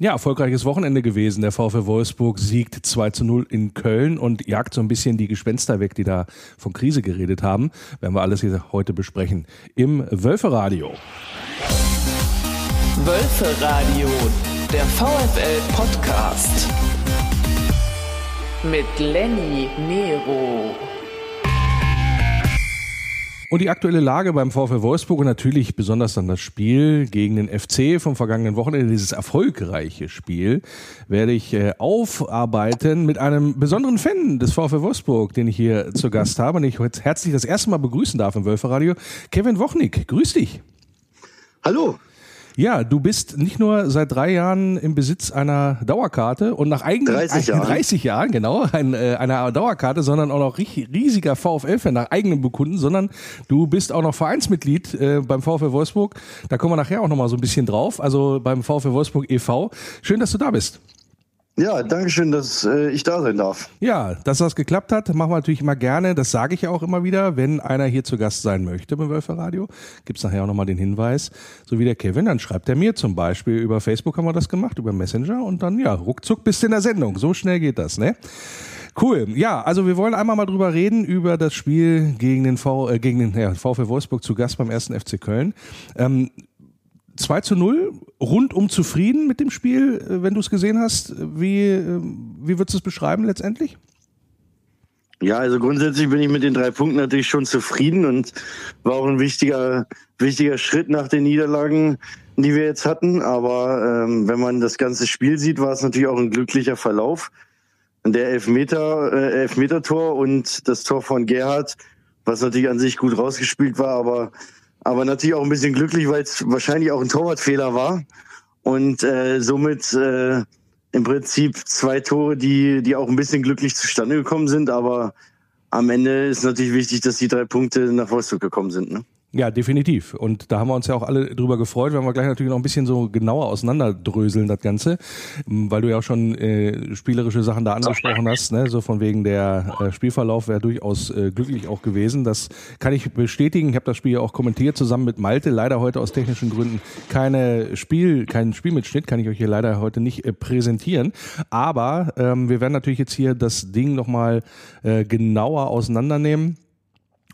Ja, erfolgreiches Wochenende gewesen. Der VfL Wolfsburg siegt 2 zu 0 in Köln und jagt so ein bisschen die Gespenster weg, die da von Krise geredet haben. Werden wir alles hier heute besprechen im Wölferadio. Wölferadio, der VfL Podcast mit Lenny Nero. Und die aktuelle Lage beim VfL Wolfsburg und natürlich besonders dann das Spiel gegen den FC vom vergangenen Wochenende, dieses erfolgreiche Spiel, werde ich äh, aufarbeiten mit einem besonderen Fan des VfL Wolfsburg, den ich hier zu Gast habe und ich heute herzlich das erste Mal begrüßen darf im Wölferradio. Kevin Wochnik, grüß dich. Hallo. Ja, du bist nicht nur seit drei Jahren im Besitz einer Dauerkarte und nach eigenen 30 Jahren, 30 Jahren genau, ein, äh, einer Dauerkarte, sondern auch noch riesiger VfL-Fan nach eigenem Bekunden, sondern du bist auch noch Vereinsmitglied äh, beim VfL Wolfsburg. Da kommen wir nachher auch noch mal so ein bisschen drauf. Also beim VfL Wolfsburg e.V. Schön, dass du da bist. Ja, danke schön, dass äh, ich da sein darf. Ja, dass das geklappt hat, machen wir natürlich immer gerne. Das sage ich ja auch immer wieder, wenn einer hier zu Gast sein möchte beim Wölferradio. Gibt's nachher auch nochmal den Hinweis. So wie der Kevin, dann schreibt er mir zum Beispiel über Facebook haben wir das gemacht, über Messenger und dann ja, ruckzuck bist du in der Sendung. So schnell geht das, ne? Cool. Ja, also wir wollen einmal mal drüber reden über das Spiel gegen den v, äh, gegen den ja, VfL Wolfsburg zu Gast beim ersten FC Köln. Ähm, 2 zu 0, rundum zufrieden mit dem Spiel, äh, wenn du es gesehen hast. Wie, äh, wie würdest du es beschreiben letztendlich? Ja, also grundsätzlich bin ich mit den drei Punkten natürlich schon zufrieden und war auch ein wichtiger, wichtiger Schritt nach den Niederlagen, die wir jetzt hatten. Aber ähm, wenn man das ganze Spiel sieht, war es natürlich auch ein glücklicher Verlauf. Der Elfmeter, äh, Elfmeter-Tor und das Tor von Gerhard, was natürlich an sich gut rausgespielt war, aber aber natürlich auch ein bisschen glücklich, weil es wahrscheinlich auch ein Torwartfehler war und äh, somit äh, im Prinzip zwei Tore, die die auch ein bisschen glücklich zustande gekommen sind, aber am Ende ist natürlich wichtig, dass die drei Punkte nach Wolfsburg gekommen sind. Ne? Ja, definitiv. Und da haben wir uns ja auch alle drüber gefreut, wenn wir gleich natürlich noch ein bisschen so genauer auseinanderdröseln, das Ganze, weil du ja auch schon äh, spielerische Sachen da angesprochen hast, ne? so von wegen der äh, Spielverlauf wäre durchaus äh, glücklich auch gewesen. Das kann ich bestätigen. Ich habe das Spiel ja auch kommentiert zusammen mit Malte. Leider heute aus technischen Gründen keine Spiel, keinen Spielmitschnitt, kann ich euch hier leider heute nicht äh, präsentieren. Aber ähm, wir werden natürlich jetzt hier das Ding nochmal äh, genauer auseinandernehmen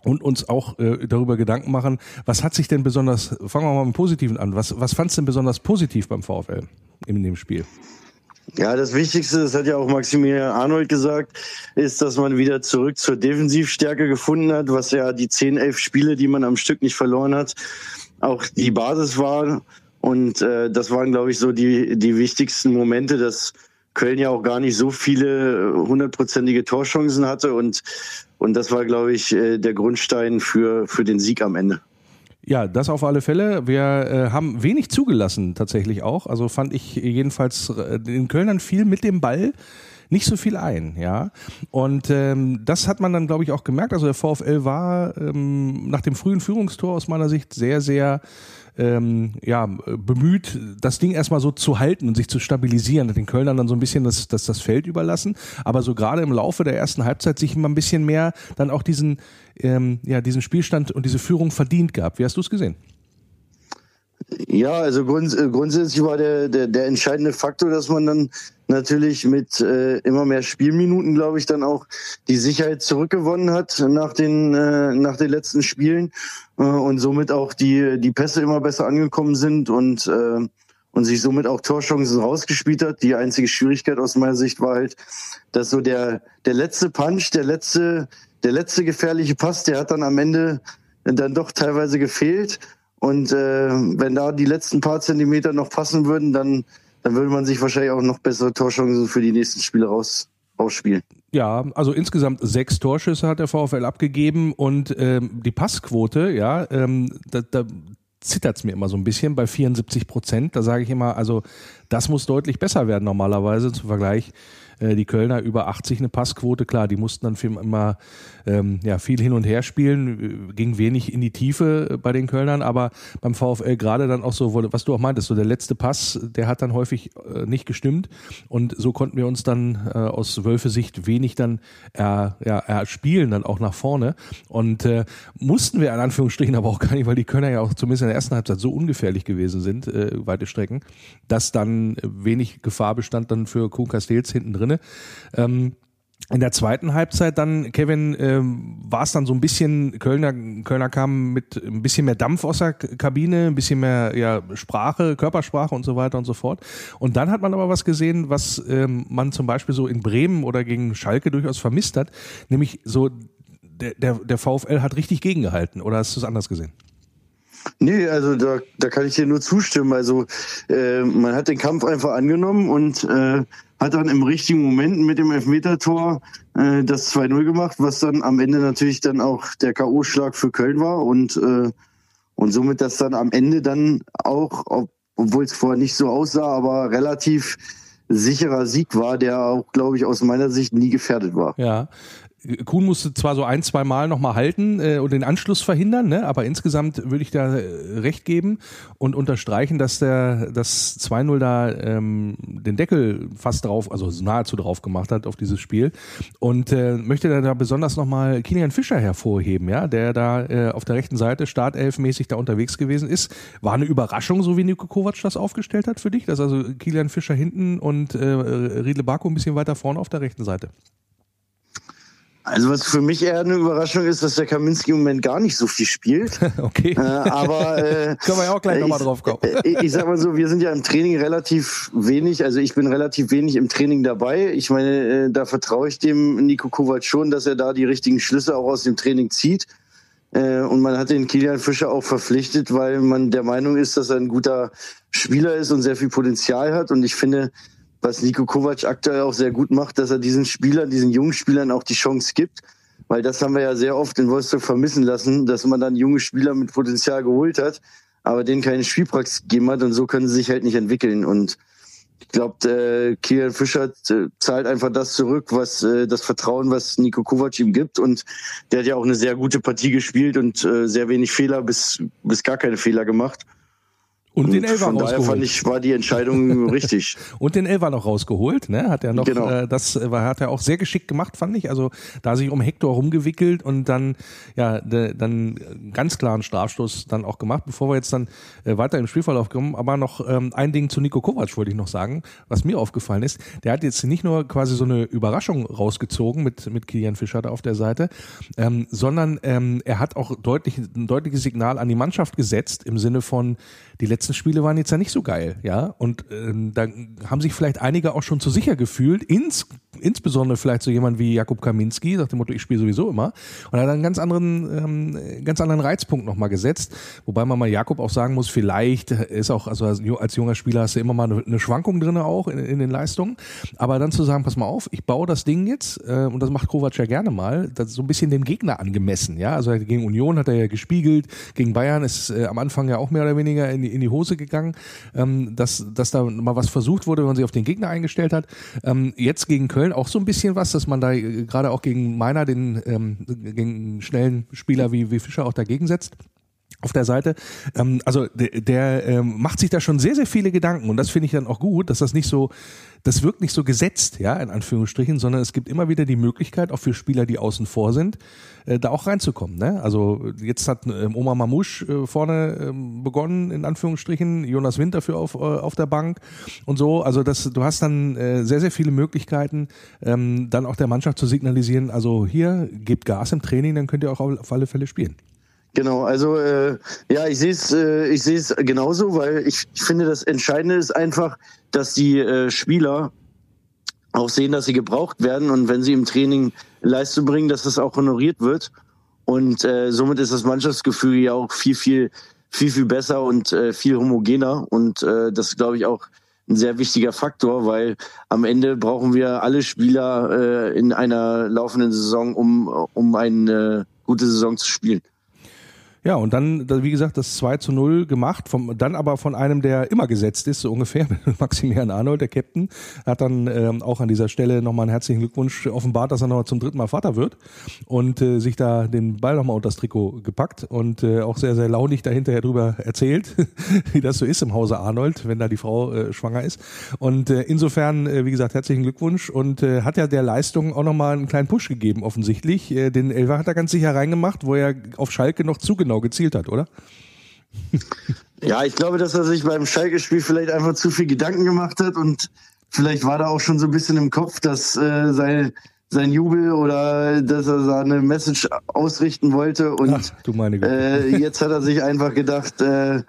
und uns auch äh, darüber Gedanken machen, was hat sich denn besonders, fangen wir mal mit dem Positiven an, was, was fandst du denn besonders positiv beim VfL in dem Spiel? Ja, das Wichtigste, das hat ja auch Maximilian Arnold gesagt, ist, dass man wieder zurück zur Defensivstärke gefunden hat, was ja die 10, 11 Spiele, die man am Stück nicht verloren hat, auch die Basis war. Und äh, das waren, glaube ich, so die, die wichtigsten Momente, dass Köln ja auch gar nicht so viele hundertprozentige Torchancen hatte und und das war, glaube ich, äh, der Grundstein für, für den Sieg am Ende. Ja, das auf alle Fälle. Wir äh, haben wenig zugelassen tatsächlich auch. Also fand ich jedenfalls äh, den Kölnern viel mit dem Ball nicht so viel ein, ja. Und ähm, das hat man dann, glaube ich, auch gemerkt. Also der VfL war ähm, nach dem frühen Führungstor aus meiner Sicht sehr, sehr ähm, ja, bemüht, das Ding erstmal so zu halten und sich zu stabilisieren, den Kölnern dann so ein bisschen das, das, das Feld überlassen, aber so gerade im Laufe der ersten Halbzeit sich immer ein bisschen mehr dann auch diesen, ähm, ja, diesen Spielstand und diese Führung verdient gehabt. Wie hast du es gesehen? Ja, also grunds grundsätzlich war der, der, der entscheidende Faktor, dass man dann natürlich mit äh, immer mehr Spielminuten, glaube ich, dann auch die Sicherheit zurückgewonnen hat nach den äh, nach den letzten Spielen äh, und somit auch die die Pässe immer besser angekommen sind und äh, und sich somit auch Torchancen rausgespielt hat. Die einzige Schwierigkeit aus meiner Sicht war halt, dass so der der letzte Punch, der letzte der letzte gefährliche Pass, der hat dann am Ende dann doch teilweise gefehlt. Und äh, wenn da die letzten paar Zentimeter noch passen würden, dann dann würde man sich wahrscheinlich auch noch bessere Torchancen für die nächsten Spiele raus, rausspielen. Ja, also insgesamt sechs Torschüsse hat der VfL abgegeben und ähm, die Passquote, ja, ähm, da, da zittert es mir immer so ein bisschen bei 74 Prozent. Da sage ich immer, also das muss deutlich besser werden normalerweise zum Vergleich Äh, die Kölner über 80 eine Passquote, klar, die mussten dann immer ähm, ja, viel hin und her spielen, äh, ging wenig in die Tiefe bei den Kölnern, aber beim VfL gerade dann auch so, was du auch meintest, so der letzte Pass, der hat dann häufig äh, nicht gestimmt und so konnten wir uns dann äh, aus Wölfe Sicht wenig dann äh, ja, erspielen, dann auch nach vorne und äh, mussten wir in Anführungsstrichen aber auch gar nicht, weil die Kölner ja auch zumindest in der ersten Halbzeit so ungefährlich gewesen sind, äh, weite Strecken, dass dann wenig Gefahr bestand dann für Kuhn Castells hinten drinne. Ähm, in der zweiten Halbzeit dann, Kevin, ähm, war es dann so ein bisschen, Kölner, Kölner kam mit ein bisschen mehr Dampf aus der Kabine, ein bisschen mehr ja, Sprache, Körpersprache und so weiter und so fort. Und dann hat man aber was gesehen, was ähm, man zum Beispiel so in Bremen oder gegen Schalke durchaus vermisst hat, nämlich so der, der, der VfL hat richtig gegengehalten. Oder hast du es anders gesehen? Nee, also da, da kann ich dir nur zustimmen. Also äh, man hat den Kampf einfach angenommen und äh, hat dann im richtigen Moment mit dem Elfmetertor äh, das 2-0 gemacht, was dann am Ende natürlich dann auch der K.O.-Schlag für Köln war und, äh, und somit das dann am Ende dann auch, ob, obwohl es vorher nicht so aussah, aber relativ sicherer Sieg war, der auch, glaube ich, aus meiner Sicht nie gefährdet war. Ja, Kuhn musste zwar so ein, zwei Mal nochmal halten äh, und den Anschluss verhindern, ne? aber insgesamt würde ich da äh, recht geben und unterstreichen, dass der das 2-0 da ähm, den Deckel fast drauf, also nahezu drauf gemacht hat auf dieses Spiel. Und äh, möchte da besonders nochmal Kilian Fischer hervorheben, ja, der da äh, auf der rechten Seite startelfmäßig da unterwegs gewesen ist. War eine Überraschung, so wie Nico Kovac das aufgestellt hat für dich, dass also Kilian Fischer hinten und äh, Riedle Baku ein bisschen weiter vorne auf der rechten Seite. Also was für mich eher eine Überraschung ist, dass der Kaminski im Moment gar nicht so viel spielt. okay. Äh, aber äh, können wir ja auch gleich nochmal drauf kommen. ich, ich sag mal so, wir sind ja im Training relativ wenig, also ich bin relativ wenig im Training dabei. Ich meine, äh, da vertraue ich dem Nico Kovac schon, dass er da die richtigen Schlüsse auch aus dem Training zieht. Äh, und man hat den Kilian Fischer auch verpflichtet, weil man der Meinung ist, dass er ein guter Spieler ist und sehr viel Potenzial hat. Und ich finde, was Nico Kovac aktuell auch sehr gut macht, dass er diesen Spielern, diesen jungen Spielern auch die Chance gibt. Weil das haben wir ja sehr oft in Wolfsburg vermissen lassen, dass man dann junge Spieler mit Potenzial geholt hat, aber denen keine Spielpraxis gegeben hat und so können sie sich halt nicht entwickeln. Und ich glaube, äh, Kilian Fischer äh, zahlt einfach das zurück, was äh, das Vertrauen, was Nico Kovac ihm gibt. Und der hat ja auch eine sehr gute Partie gespielt und äh, sehr wenig Fehler bis, bis gar keine Fehler gemacht. Und, und den Elfer von rausgeholt. Daher fand ich, war die Entscheidung richtig. Und den Elfer noch rausgeholt, ne? Hat er noch, genau. äh, das war, hat er auch sehr geschickt gemacht, fand ich. Also da sich um Hector rumgewickelt und dann, ja, de, dann ganz klaren Strafstoß dann auch gemacht, bevor wir jetzt dann äh, weiter im Spielverlauf kommen. Aber noch ähm, ein Ding zu Nico Kovac wollte ich noch sagen, was mir aufgefallen ist. Der hat jetzt nicht nur quasi so eine Überraschung rausgezogen mit, mit Kilian Fischer da auf der Seite, ähm, sondern ähm, er hat auch deutlich, ein deutliches Signal an die Mannschaft gesetzt im Sinne von, die letzten Spiele waren jetzt ja nicht so geil, ja. Und ähm, da haben sich vielleicht einige auch schon zu sicher gefühlt, ins, insbesondere vielleicht so jemand wie Jakub Kaminski, nach dem Motto, ich spiele sowieso immer. Und er hat einen ganz anderen, ähm, ganz anderen Reizpunkt nochmal gesetzt. Wobei man mal Jakub auch sagen muss, vielleicht ist auch, also als junger Spieler hast du immer mal eine, Schwankung drin auch in, in, den Leistungen. Aber dann zu sagen, pass mal auf, ich baue das Ding jetzt, äh, und das macht Kovac ja gerne mal, das so ein bisschen dem Gegner angemessen, ja. Also gegen Union hat er ja gespiegelt, gegen Bayern ist äh, am Anfang ja auch mehr oder weniger in die, in die Hose gegangen, ähm, dass, dass da mal was versucht wurde, wenn man sich auf den Gegner eingestellt hat. Ähm, jetzt gegen Köln auch so ein bisschen was, dass man da äh, gerade auch gegen Meiner, den ähm, gegen schnellen Spieler wie, wie Fischer auch dagegen setzt auf der Seite. Ähm, also der, der ähm, macht sich da schon sehr, sehr viele Gedanken und das finde ich dann auch gut, dass das nicht so, das wirkt nicht so gesetzt, ja, in Anführungsstrichen, sondern es gibt immer wieder die Möglichkeit, auch für Spieler, die außen vor sind, äh, da auch reinzukommen. Ne? Also jetzt hat ähm, Omar Mamouche äh, vorne ähm, begonnen, in Anführungsstrichen, Jonas Winter für auf, äh, auf der Bank und so. Also das, du hast dann äh, sehr, sehr viele Möglichkeiten, ähm, dann auch der Mannschaft zu signalisieren, also hier, gebt Gas im Training, dann könnt ihr auch auf alle Fälle spielen. Genau, also äh, ja, ich sehe es, äh, ich sehe es genauso, weil ich, ich finde, das Entscheidende ist einfach, dass die äh, Spieler auch sehen, dass sie gebraucht werden und wenn sie im Training Leistung bringen, dass das auch honoriert wird. Und äh, somit ist das Mannschaftsgefühl ja auch viel, viel, viel, viel besser und äh, viel homogener. Und äh, das glaube ich, auch ein sehr wichtiger Faktor, weil am Ende brauchen wir alle Spieler äh, in einer laufenden Saison, um, um eine gute Saison zu spielen. Ja, und dann, wie gesagt, das 2 zu 0 gemacht, vom, dann aber von einem, der immer gesetzt ist, so ungefähr, Maximilian Arnold, der Captain, hat dann ähm, auch an dieser Stelle nochmal einen herzlichen Glückwunsch offenbart, dass er nochmal zum dritten Mal Vater wird und äh, sich da den Ball nochmal unter das Trikot gepackt und äh, auch sehr, sehr launig dahinterher drüber erzählt, wie das so ist im Hause Arnold, wenn da die Frau äh, schwanger ist. Und äh, insofern, äh, wie gesagt, herzlichen Glückwunsch und äh, hat ja der Leistung auch nochmal einen kleinen Push gegeben, offensichtlich. Äh, den Elfer hat er ganz sicher reingemacht, wo er auf Schalke noch zugenommen genau gezielt hat, oder? Ja, ich glaube, dass er sich beim Schalke-Spiel vielleicht einfach zu viel Gedanken gemacht hat und vielleicht war da auch schon so ein bisschen im Kopf, dass äh, sein, sein Jubel oder dass er seine Message ausrichten wollte und Ach, äh, jetzt hat er sich einfach gedacht, äh,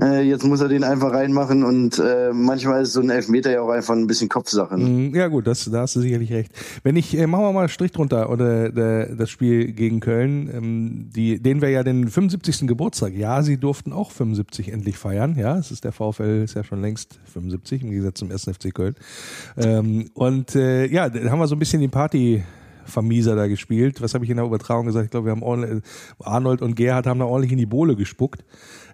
äh, jetzt muss er den einfach reinmachen und äh, manchmal ist so ein Elfmeter ja auch einfach ein bisschen Kopfsache. Ne? Mhm, ja gut, das, da hast du sicherlich recht. Wenn ich, äh, machen wir mal einen Strich drunter oder der, das Spiel gegen Köln, ähm, die, den wir ja den 75. Geburtstag, ja, sie durften auch 75 endlich feiern, ja, es ist der VfL, ist ja schon längst 75 im Gegensatz zum 1. FC Köln. Ähm, und äh, ja, da haben wir so ein bisschen die Party Vermieser da gespielt. Was habe ich in der Übertragung gesagt? Ich glaube, wir haben ordentlich, Arnold und Gerhard haben da ordentlich in die Bohle gespuckt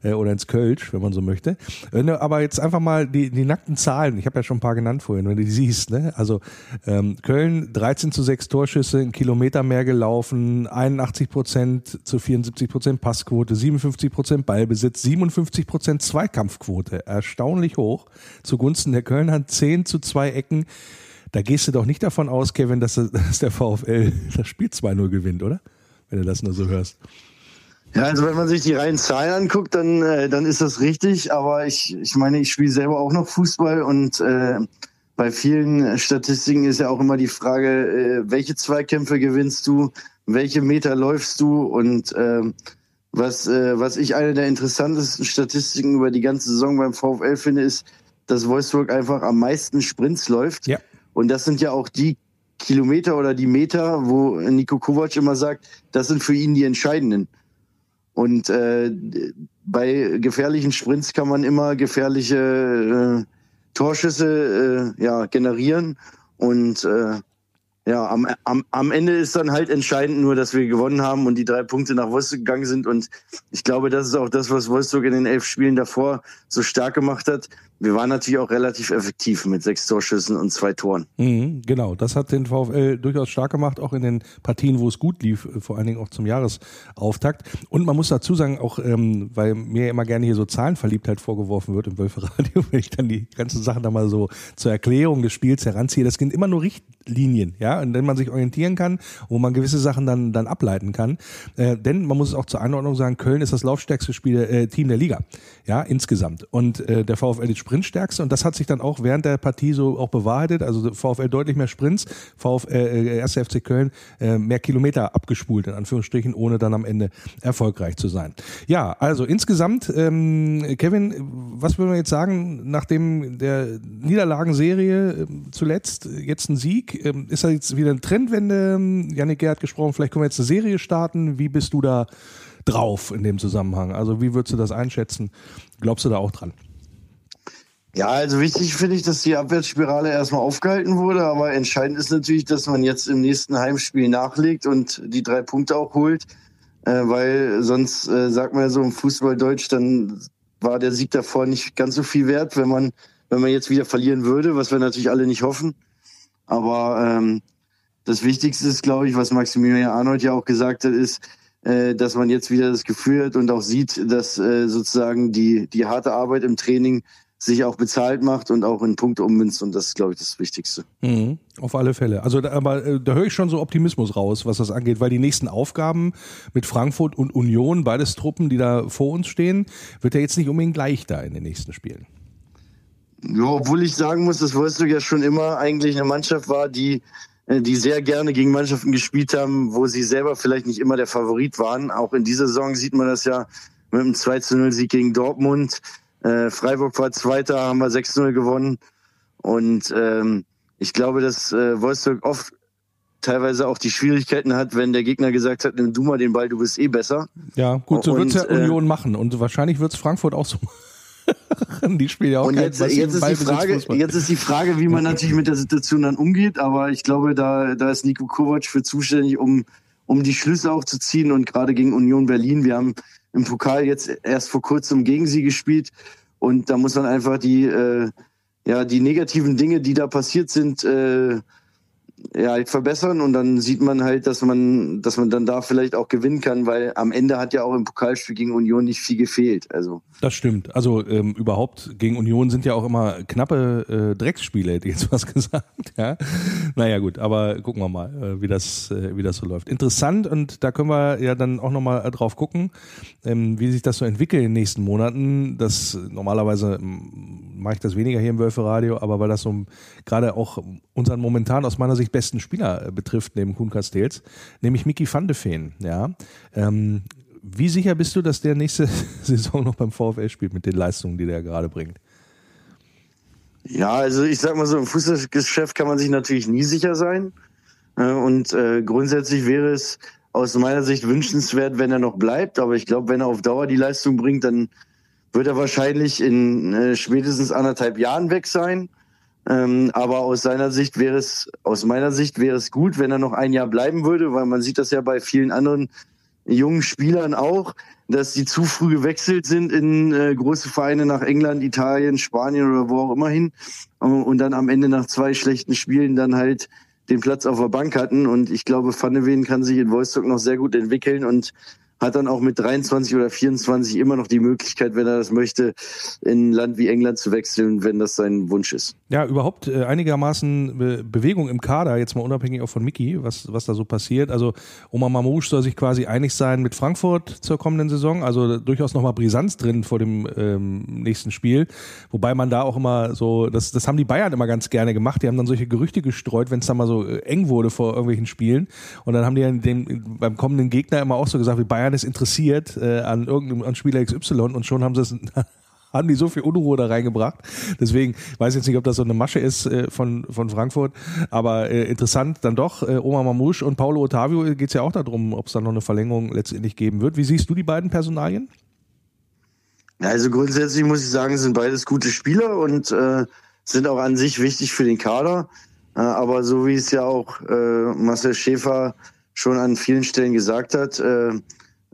äh, oder ins Kölsch, wenn man so möchte. Wenn du aber jetzt einfach mal die, die nackten Zahlen, ich habe ja schon ein paar genannt vorhin, wenn du die siehst, ne? Also ähm, Köln 13 zu 6 Torschüsse, einen Kilometer mehr gelaufen, 81 Prozent zu 74 Prozent Passquote, 57 Prozent Ballbesitz, 57 Prozent Zweikampfquote, erstaunlich hoch zugunsten der Kölner, 10 zu 2 Ecken. Da gehst du doch nicht davon aus, Kevin, dass, dass der VfL das Spiel 2-0 gewinnt, oder? Wenn du das nur so hörst. Ja, also wenn man sich die reinen Zahlen anguckt, dann, äh, dann ist das richtig. Aber ich, ich meine, ich spiele selber auch noch Fußball und äh, bei vielen Statistiken ist ja auch immer die Frage, äh, welche Zweikämpfe gewinnst du, welche Meter läufst du und äh, was, äh, was ich eine der interessantesten Statistiken über die ganze Saison beim VfL finde, ist, dass Wolfsburg einfach am meisten Sprints läuft. Ja. Und das sind ja auch die Kilometer oder die Meter, wo Nico Kovac immer sagt, das sind für ihn die entscheidenden. Und äh, bei gefährlichen Sprints kann man immer gefährliche äh, Torschüsse äh, ja, generieren. Und äh, ja, am, am, am Ende ist dann halt entscheidend nur, dass wir gewonnen haben und die drei Punkte nach Wolfsburg gegangen sind. Und ich glaube, das ist auch das, was Wolfsburg in den elf Spielen davor so stark gemacht hat, wir waren natürlich auch relativ effektiv mit sechs Torschüssen und zwei Toren. Mhm, genau, das hat den VfL durchaus stark gemacht, auch in den Partien, wo es gut lief, äh, vor allen Dingen auch zum Jahresauftakt. Und man muss dazu sagen, auch ähm, weil mir immer gerne hier so Zahlenverliebtheit vorgeworfen wird im Wölferadio, wenn ich dann die ganzen Sachen da mal so zur Erklärung des Spiels heranziehe, das sind immer nur Richtlinien, ja, an denen man sich orientieren kann, wo man gewisse Sachen dann, dann ableiten kann. Äh, denn man muss es auch zur Einordnung sagen, Köln ist das laufstärkste Spiel, äh, Team der Liga, ja, insgesamt. Und äh, der VfL die Sprintstärkste und das hat sich dann auch während der Partie so auch bewahrheitet. Also VfL deutlich mehr Sprints, VfL, äh, 1. FC Köln äh, mehr Kilometer abgespult, in Anführungsstrichen, ohne dann am Ende erfolgreich zu sein. Ja, also insgesamt, ähm, Kevin, was würden wir jetzt sagen, nachdem der Niederlagenserie äh, zuletzt, jetzt ein Sieg, äh, ist da jetzt wieder eine Trendwende? Janik Gerhardt gesprochen, vielleicht können wir jetzt eine Serie starten. Wie bist du da drauf in dem Zusammenhang? Also wie würdest du das einschätzen? Glaubst du da auch dran? Ja, also wichtig finde ich, dass die Abwärtsspirale erstmal aufgehalten wurde, aber entscheidend ist natürlich, dass man jetzt im nächsten Heimspiel nachlegt und die drei Punkte auch holt, äh, weil sonst äh, sagt man ja so im Fußballdeutsch, dann war der Sieg davor nicht ganz so viel wert, wenn man wenn man jetzt wieder verlieren würde, was wir natürlich alle nicht hoffen. Aber ähm, das Wichtigste ist, glaube ich, was Maximilian Arnold ja auch gesagt hat, ist, äh, dass man jetzt wieder das Gefühl hat und auch sieht, dass äh, sozusagen die die harte Arbeit im Training sich auch bezahlt macht und auch in Punkte ummünzt und das ist, glaube ich, das Wichtigste. Mhm, auf alle Fälle. Also, da, aber äh, da höre ich schon so Optimismus raus, was das angeht, weil die nächsten Aufgaben mit Frankfurt und Union, beides Truppen, die da vor uns stehen, wird ja jetzt nicht unbedingt leicht da in den nächsten Spielen. Ja, obwohl ich sagen muss, dass Wolfsburg ja schon immer eigentlich eine Mannschaft war, die die sehr gerne gegen Mannschaften gespielt haben, wo sie selber vielleicht nicht immer der Favorit waren. Auch in dieser Saison sieht man das ja mit einem 2 0 Sieg gegen Dortmund. Äh, Freiburg war Zweiter, haben wir 6-0 gewonnen. Und ähm, ich glaube, dass äh, Wolfsburg oft teilweise auch die Schwierigkeiten hat, wenn der Gegner gesagt hat, nimm du mal den Ball, du bist eh besser. Ja, gut, so wird es ja äh, Union machen. Und wahrscheinlich wird es Frankfurt auch so machen. die spielen ja auch Und jetzt, jetzt, ist die Frage, jetzt ist die Frage, wie man natürlich mit der Situation dann umgeht. Aber ich glaube, da, da ist Nico Kovac für zuständig, um um die Schlüsse auch zu ziehen. Und gerade gegen Union Berlin, wir haben im Pokal jetzt erst vor kurzem gegen sie gespielt. Und da muss man einfach die, äh, ja, die negativen Dinge, die da passiert sind, äh, ja, halt verbessern und dann sieht man halt, dass man, dass man dann da vielleicht auch gewinnen kann, weil am Ende hat ja auch im Pokalspiel gegen Union nicht viel gefehlt. Also das stimmt. Also ähm, überhaupt gegen Union sind ja auch immer knappe äh, Drecksspiele, hätte ich jetzt was gesagt. Ja, naja gut, aber gucken wir mal, äh, wie das, äh, wie das so läuft. Interessant und da können wir ja dann auch nochmal äh, drauf gucken, ähm, wie sich das so entwickelt in den nächsten Monaten. Das normalerweise mache ich das weniger hier im Wölfe-Radio, aber weil das so gerade auch unseren momentan aus meiner Sicht besten Spieler äh, betrifft, neben Kuhn Castells, nämlich Mickey van de Feen. Ja, ähm, wie sicher bist du, dass der nächste Saison noch beim VfL spielt mit den Leistungen, die der gerade bringt? Ja, also ich sag mal so, im Fußballgeschäft kann man sich natürlich nie sicher sein. Äh, und äh, grundsätzlich wäre es aus meiner Sicht wünschenswert, wenn er noch bleibt. Aber ich glaube, wenn er auf Dauer die Leistung bringt, dann wird er wahrscheinlich in spätestens anderthalb Jahren weg sein. Ähm, aber aus seiner Sicht wäre es, aus meiner Sicht wäre es gut, wenn er noch ein Jahr bleiben würde, weil man sieht das ja bei vielen anderen jungen Spielern auch, dass sie zu früh gewechselt sind in äh, große Vereine nach England, Italien, Spanien oder wo auch immer hin und dann am Ende nach zwei schlechten Spielen dann halt den Platz auf der Bank hatten. Und ich glaube, Van de Ven kann sich in Wolfsburg noch sehr gut entwickeln und hat dann auch mit 23 oder 24 immer noch die Möglichkeit, wenn er das möchte, in ein Land wie England zu wechseln, wenn das sein Wunsch ist. Ja, überhaupt äh, einigermaßen Be Bewegung im Kader, jetzt mal unabhängig auch von Mickey, was, was da so passiert. Also Omar Mamouche soll sich quasi einig sein mit Frankfurt zur kommenden Saison, also durchaus nochmal Brisanz drin vor dem ähm, nächsten Spiel. Wobei man da auch immer so, das, das haben die Bayern immer ganz gerne gemacht, die haben dann solche Gerüchte gestreut, wenn es dann mal so äh, eng wurde vor irgendwelchen Spielen. Und dann haben die den, beim kommenden Gegner immer auch so gesagt, wie Bayern Ist interessiert äh, an irgendeinem an Spieler XY und schon haben sie es haben die so viel Unruhe da reingebracht. Deswegen weiß ich jetzt nicht, ob das so eine Masche ist äh, von, von Frankfurt, aber äh, interessant dann doch. Äh, Oma Mamouche und Paulo Ottavio geht es ja auch darum, ob es da noch eine Verlängerung letztendlich geben wird. Wie siehst du die beiden Personalien? Also grundsätzlich muss ich sagen, sind beides gute Spieler und äh, sind auch an sich wichtig für den Kader. Äh, aber so wie es ja auch äh, Marcel Schäfer schon an vielen Stellen gesagt hat, äh,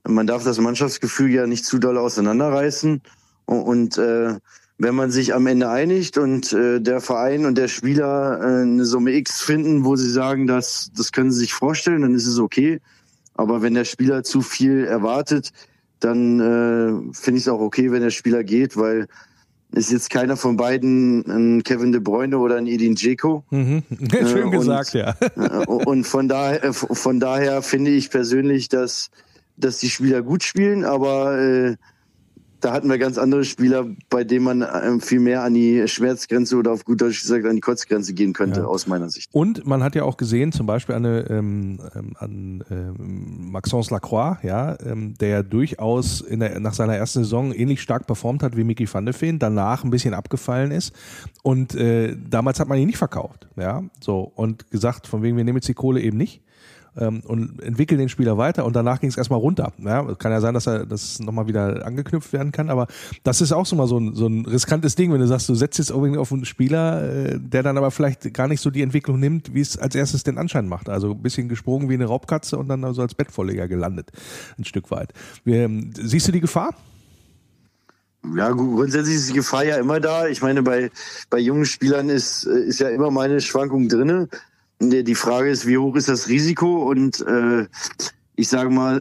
man darf das Mannschaftsgefühl ja nicht zu doll auseinanderreißen. Und äh, wenn man sich am Ende einigt und äh, der Verein und der Spieler äh, eine Summe X finden, wo sie sagen, dass das können sie sich vorstellen, dann ist es okay. Aber wenn der Spieler zu viel erwartet, dann äh, finde ich es auch okay, wenn der Spieler geht, weil ist jetzt keiner von beiden ein Kevin De Bruyne oder ein Edin Dzeko. Mhm. Schön äh, gesagt, ja. Äh, und von daher, äh, von daher finde ich persönlich, dass dass die Spieler gut spielen, aber äh, da hatten wir ganz andere Spieler, bei denen man äh, viel mehr an die Schmerzgrenze oder auf gut Deutsch gesagt an die Kotzgrenze gehen könnte, ja. aus meiner Sicht. Und man hat ja auch gesehen, zum Beispiel an, ähm, ähm, an ähm, Maxence Lacroix, ja, ähm, der durchaus in der, nach seiner ersten Saison ähnlich stark performt hat wie Mickey van de Feen, danach ein bisschen abgefallen ist. Und äh, damals hat man ihn nicht verkauft, ja, so und gesagt, von wegen wir nehmen jetzt die Kohle eben nicht ähm, und entwickeln den Spieler weiter und danach ging es erstmal runter. Ja, kann ja sein, dass er das nochmal wieder angeknüpft werden kann, aber das ist auch so mal so ein, so ein riskantes Ding, wenn du sagst, du setzt jetzt irgendwie auf einen Spieler, äh, der dann aber vielleicht gar nicht so die Entwicklung nimmt, wie es als erstes den Anschein macht. Also ein bisschen gesprungen wie eine Raubkatze und dann so als Bettvorleger gelandet, ein Stück weit. Wir, siehst du die Gefahr? Ja, grundsätzlich ist die Gefahr ja immer da. Ich meine, bei, bei jungen Spielern ist, ist ja immer meine Schwankung drinne. Die Frage ist, wie hoch ist das Risiko? Und äh, ich sage mal,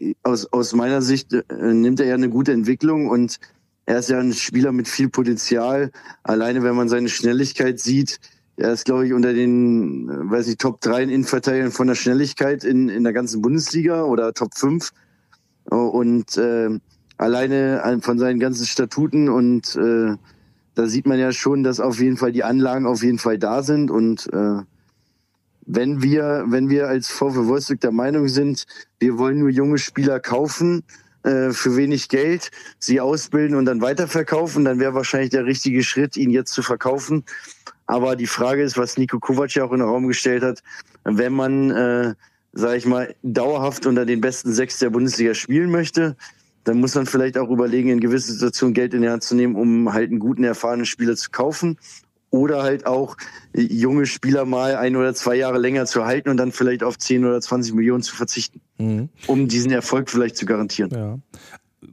äh, aus, aus meiner Sicht äh, nimmt er ja eine gute Entwicklung und er ist ja ein Spieler mit viel Potenzial. Alleine wenn man seine Schnelligkeit sieht, er ist, glaube ich, unter den, äh, weiß ich, Top 3 Innenverteidigern von der Schnelligkeit in, in der ganzen Bundesliga oder Top 5. Und äh, alleine von seinen ganzen Statuten und äh, da sieht man ja schon, dass auf jeden Fall die Anlagen auf jeden Fall da sind und äh, wenn wir, wenn wir als VfW Wolfsburg der Meinung sind, wir wollen nur junge Spieler kaufen äh, für wenig Geld, sie ausbilden und dann weiterverkaufen, dann wäre wahrscheinlich der richtige Schritt, ihn jetzt zu verkaufen. Aber die Frage ist, was Nico Kovac ja auch in den Raum gestellt hat, wenn man, äh, sage ich mal, dauerhaft unter den besten sechs der Bundesliga spielen möchte, dann muss man vielleicht auch überlegen, in gewissen Situationen Geld in die Hand zu nehmen, um halt einen guten, erfahrenen Spieler zu kaufen oder halt auch äh, junge Spieler mal ein oder zwei Jahre länger zu halten und dann vielleicht auf 10 oder 20 Millionen zu verzichten, mhm. um diesen Erfolg vielleicht zu garantieren. Ja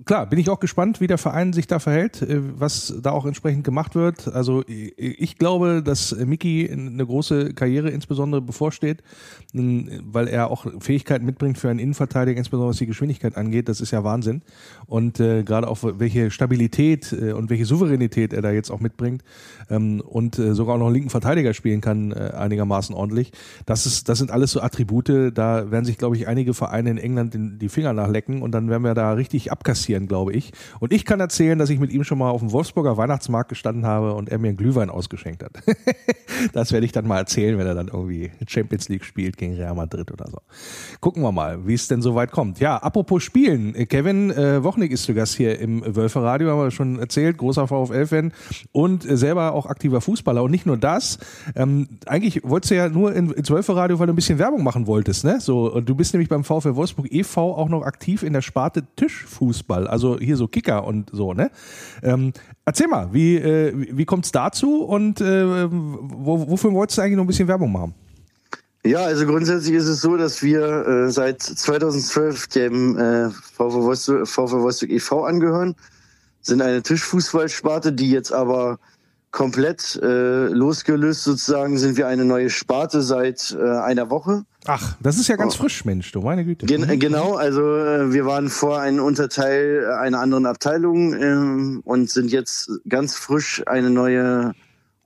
klar, bin ich auch gespannt, wie der Verein sich da verhält, äh, was da auch entsprechend gemacht wird. Also ich glaube, dass Miki eine große Karriere insbesondere bevorsteht, weil er auch Fähigkeiten mitbringt für einen Innenverteidiger, insbesondere was die Geschwindigkeit angeht. Das ist ja Wahnsinn. Und äh, gerade auch welche Stabilität äh, und welche Souveränität er da jetzt auch mitbringt ähm, und äh, sogar auch noch einen linken Verteidiger spielen kann, äh, einigermaßen ordentlich. Das ist, das sind alles so Attribute. Da werden sich, glaube ich, einige Vereine in England die Finger nachlecken und dann werden wir da richtig abkassieren passieren, glaube ich. Und ich kann erzählen, dass ich mit ihm schon mal auf dem Wolfsburger Weihnachtsmarkt gestanden habe und er mir einen Glühwein ausgeschenkt hat. das werde ich dann mal erzählen, wenn er dann irgendwie Champions League spielt gegen Real Madrid oder so. Gucken wir mal, wie es denn so weit kommt. Ja, apropos Spielen. Kevin äh, Wochnik ist zu Gast hier im Wölferradio, haben wir schon erzählt, großer VfL-Fan und äh, selber auch aktiver Fußballer. Und nicht nur das, ähm, eigentlich wolltest du ja nur in, ins Wölferradio, weil du ein bisschen Werbung machen wolltest, ne? So, und du bist nämlich beim VfL Wolfsburg e.V. auch noch aktiv in der Sparte Tischfußball. Fußball, also hier so Kicker und so, ne? Ähm, erzähl mal, wie, äh, wie kommt es dazu und äh, wo, wofür wolltest du eigentlich noch ein bisschen Werbung machen? Ja, also grundsätzlich ist es so, dass wir äh, seit 2012 dem äh, VfW Wolfsburg, VfW Wolfsburg e.V. angehören, sind eine Tischfußballsparte, die jetzt aber komplett äh, losgelöst sozusagen sind wir eine neue Sparte seit äh, einer Woche. Ach, das ist ja ganz oh. frisch, Mensch, du meine Güte. Gen mhm. genau, also äh, wir waren vor ein Unterteil einer anderen Abteilung äh, und sind jetzt ganz frisch eine neue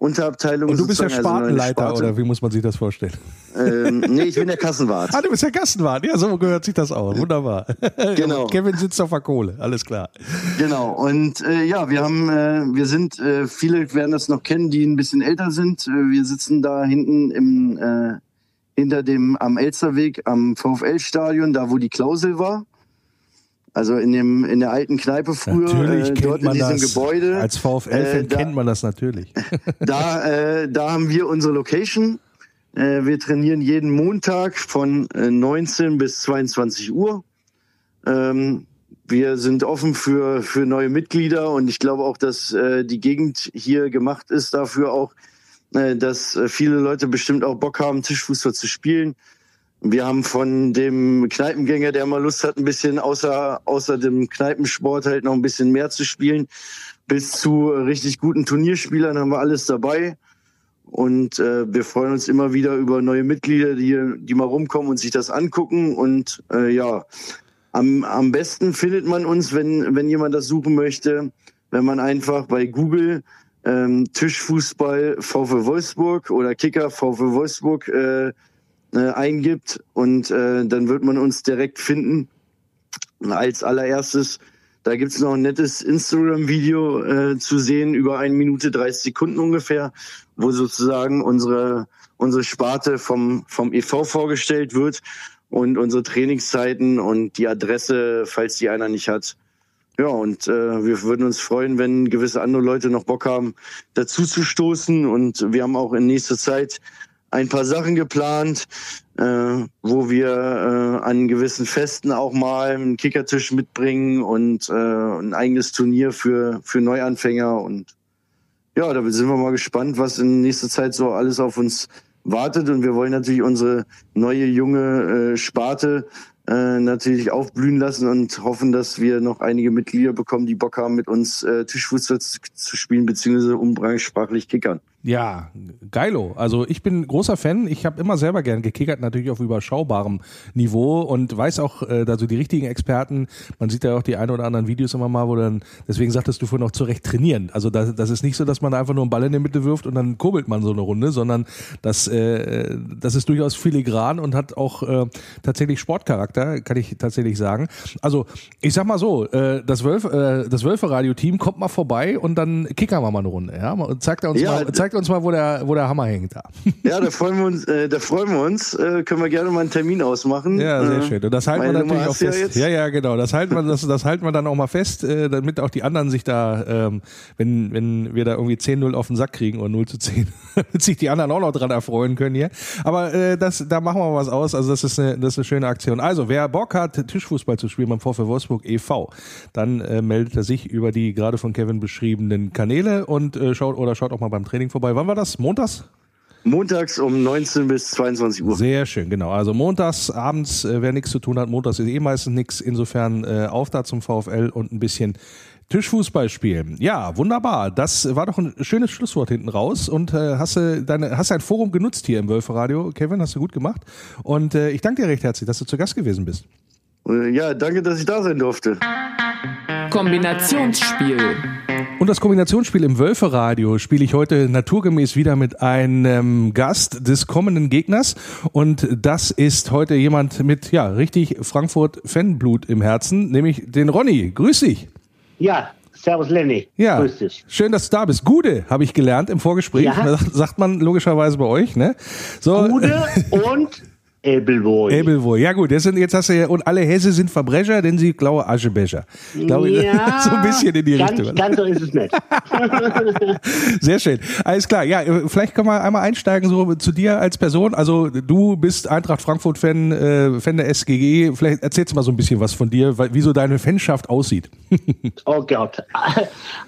Unterabteilung. Und du bist also Spartenleiter, also oder wie muss man sich das vorstellen? Ähm, nee, ich bin der Kassenwart. ah, du bist der Kassenwart. Ja, so gehört sich das auch. Wunderbar. Genau. Kevin sitzt auf der Kohle, alles klar. Genau. Und äh, ja, wir haben, äh, wir sind, äh, viele werden das noch kennen, die ein bisschen älter sind. Äh, wir sitzen da hinten im, äh, hinter dem, am Elsterweg, am VfL-Stadion, da wo die Klausel war. Also in dem in der alten Kneipe früher, natürlich äh, dort in diesem das. Gebäude. Als VfL-Fan äh, kennt man das natürlich. da, äh, da haben wir unsere Location. Äh, wir trainieren jeden Montag von äh, 19 bis 22 Uhr. Ähm, wir sind offen für, für neue Mitglieder und ich glaube auch, dass äh, die Gegend hier gemacht ist dafür auch, äh, dass äh, viele Leute bestimmt auch Bock haben, Tischfußball zu spielen. Wir haben von dem Kneipengänger, der mal Lust hat, ein bisschen außer, außer dem Kneipensport halt noch ein bisschen mehr zu spielen, bis zu richtig guten Turnierspielern haben wir alles dabei. Und äh, wir freuen uns immer wieder über neue Mitglieder, die, die mal rumkommen und sich das angucken. Und äh, ja, am, am besten findet man uns, wenn, wenn jemand das suchen möchte, wenn man einfach bei Google ähm, Tischfußball VfW Wolfsburg oder Kicker VfW Wolfsburg äh, äh, eingibt und äh, dann wird man uns direkt finden. Als allererstes, da gibt's noch ein nettes Instagram-Video äh, zu sehen, über eine Minute 30 Sekunden ungefähr, wo sozusagen unsere, unsere Sparte vom, vom EV vorgestellt wird und unsere Trainingszeiten und die Adresse, falls die einer nicht hat. Ja, und äh, wir würden uns freuen, wenn gewisse andere Leute noch Bock haben, dazu zu stoßen. Und wir haben auch in nächster Zeit ein paar Sachen geplant, äh, wo wir äh, an gewissen Festen auch mal einen Kickertisch mitbringen und äh, ein eigenes Turnier für, für Neuanfänger. Und ja, da sind wir mal gespannt, was in nächster Zeit so alles auf uns wartet. Und wir wollen natürlich unsere neue junge äh, Sparte äh, natürlich aufblühen lassen und hoffen, dass wir noch einige Mitglieder bekommen, die Bock haben, mit uns äh, Tischfußball zu, zu spielen, beziehungsweise umgangssprachlich kickern. Ja, geilo. Also ich bin großer Fan. Ich habe immer selber gern gekickert, natürlich auf überschaubarem Niveau und weiß auch, äh, also die richtigen Experten, man sieht ja auch die ein oder anderen Videos immer mal, wo dann, deswegen sagtest du vorhin auch zurecht trainieren. Also das, das ist nicht so, dass man einfach nur einen Ball in die Mitte wirft und dann kurbelt man so eine Runde, sondern das, äh, das ist durchaus filigran und hat auch äh, tatsächlich Sportcharakter, kann ich tatsächlich sagen. Also ich sag mal so, äh, das Wölfe, äh, das Wölfe-Radio-Team kommt mal vorbei und dann kickern wir mal eine Runde. Ja? Zeigt er uns ja, mal, zeigt zeigt uns mal, wo der, wo der Hammer hängt da. Ja, da freuen wir uns, äh, da freuen wir uns. Äh, können wir gerne mal einen Termin ausmachen. Ja, sehr äh, schön. Und das halten wir natürlich auch fest. Ja, ja, genau. Das halten wir, das, das halten wir dann auch mal fest, äh, damit auch die anderen sich da, ähm, wenn, wenn wir da irgendwie 10-0 auf den Sack kriegen oder 0 zu 10, damit sich die anderen auch noch dran erfreuen können hier. Aber äh, das, da machen wir was aus. Also das ist eine, das ist eine schöne Aktion. Also, wer Bock hat, Tischfußball zu spielen beim VfL Wolfsburg e.V., dann äh, meldet er sich über die gerade von Kevin beschriebenen Kanäle und schaut oder schaut auch mal beim Training vorbei vorbei. Wann war das? Montags? Montags um 19 bis 22 Uhr. Sehr schön, genau. Also montags abends, äh, wer nichts zu tun hat, montags ist eh meistens nichts. Insofern äh, auf da zum VfL und ein bisschen Tischfußball spielen. Ja, wunderbar. Das war doch ein schönes Schlusswort hinten raus. Und äh, hast du deine, hast ein Forum genutzt hier im Wölferadio, Kevin, hast du gut gemacht. Und äh, ich danke dir recht herzlich, dass du zu Gast gewesen bist. Äh, Ja, danke, dass ich da sein durfte. Kombinationsspiel. Und das Kombinationsspiel im Wölferadio spiele ich heute naturgemäß wieder mit einem Gast des kommenden Gegners. Und das ist heute jemand mit, ja, richtig Frankfurt-Fanblut im Herzen, nämlich den Ronny. Grüß dich. Ja, Servus Lenny. Ja, Grüß dich. schön, dass du da bist. Gude, habe ich gelernt im Vorgespräch. Ja. Das sagt man logischerweise bei euch, ne? So, Gude und Ebelboy. Ebelwohl. Ja gut, jetzt, sind, jetzt hast du ja, und alle Hesse sind Verbrecher, denn sie klauen Aschebecher. Glaube ja, so ein bisschen in die ganz, Richtung. Ganz so ist es nicht. Sehr schön. Alles klar. Ja, vielleicht können wir einmal einsteigen so zu dir als Person. Also du bist Eintracht Frankfurt Fan, äh, Fan der SGG. Vielleicht erzählst du mal so ein bisschen was von dir, wie so deine Fanschaft aussieht. Oh Gott.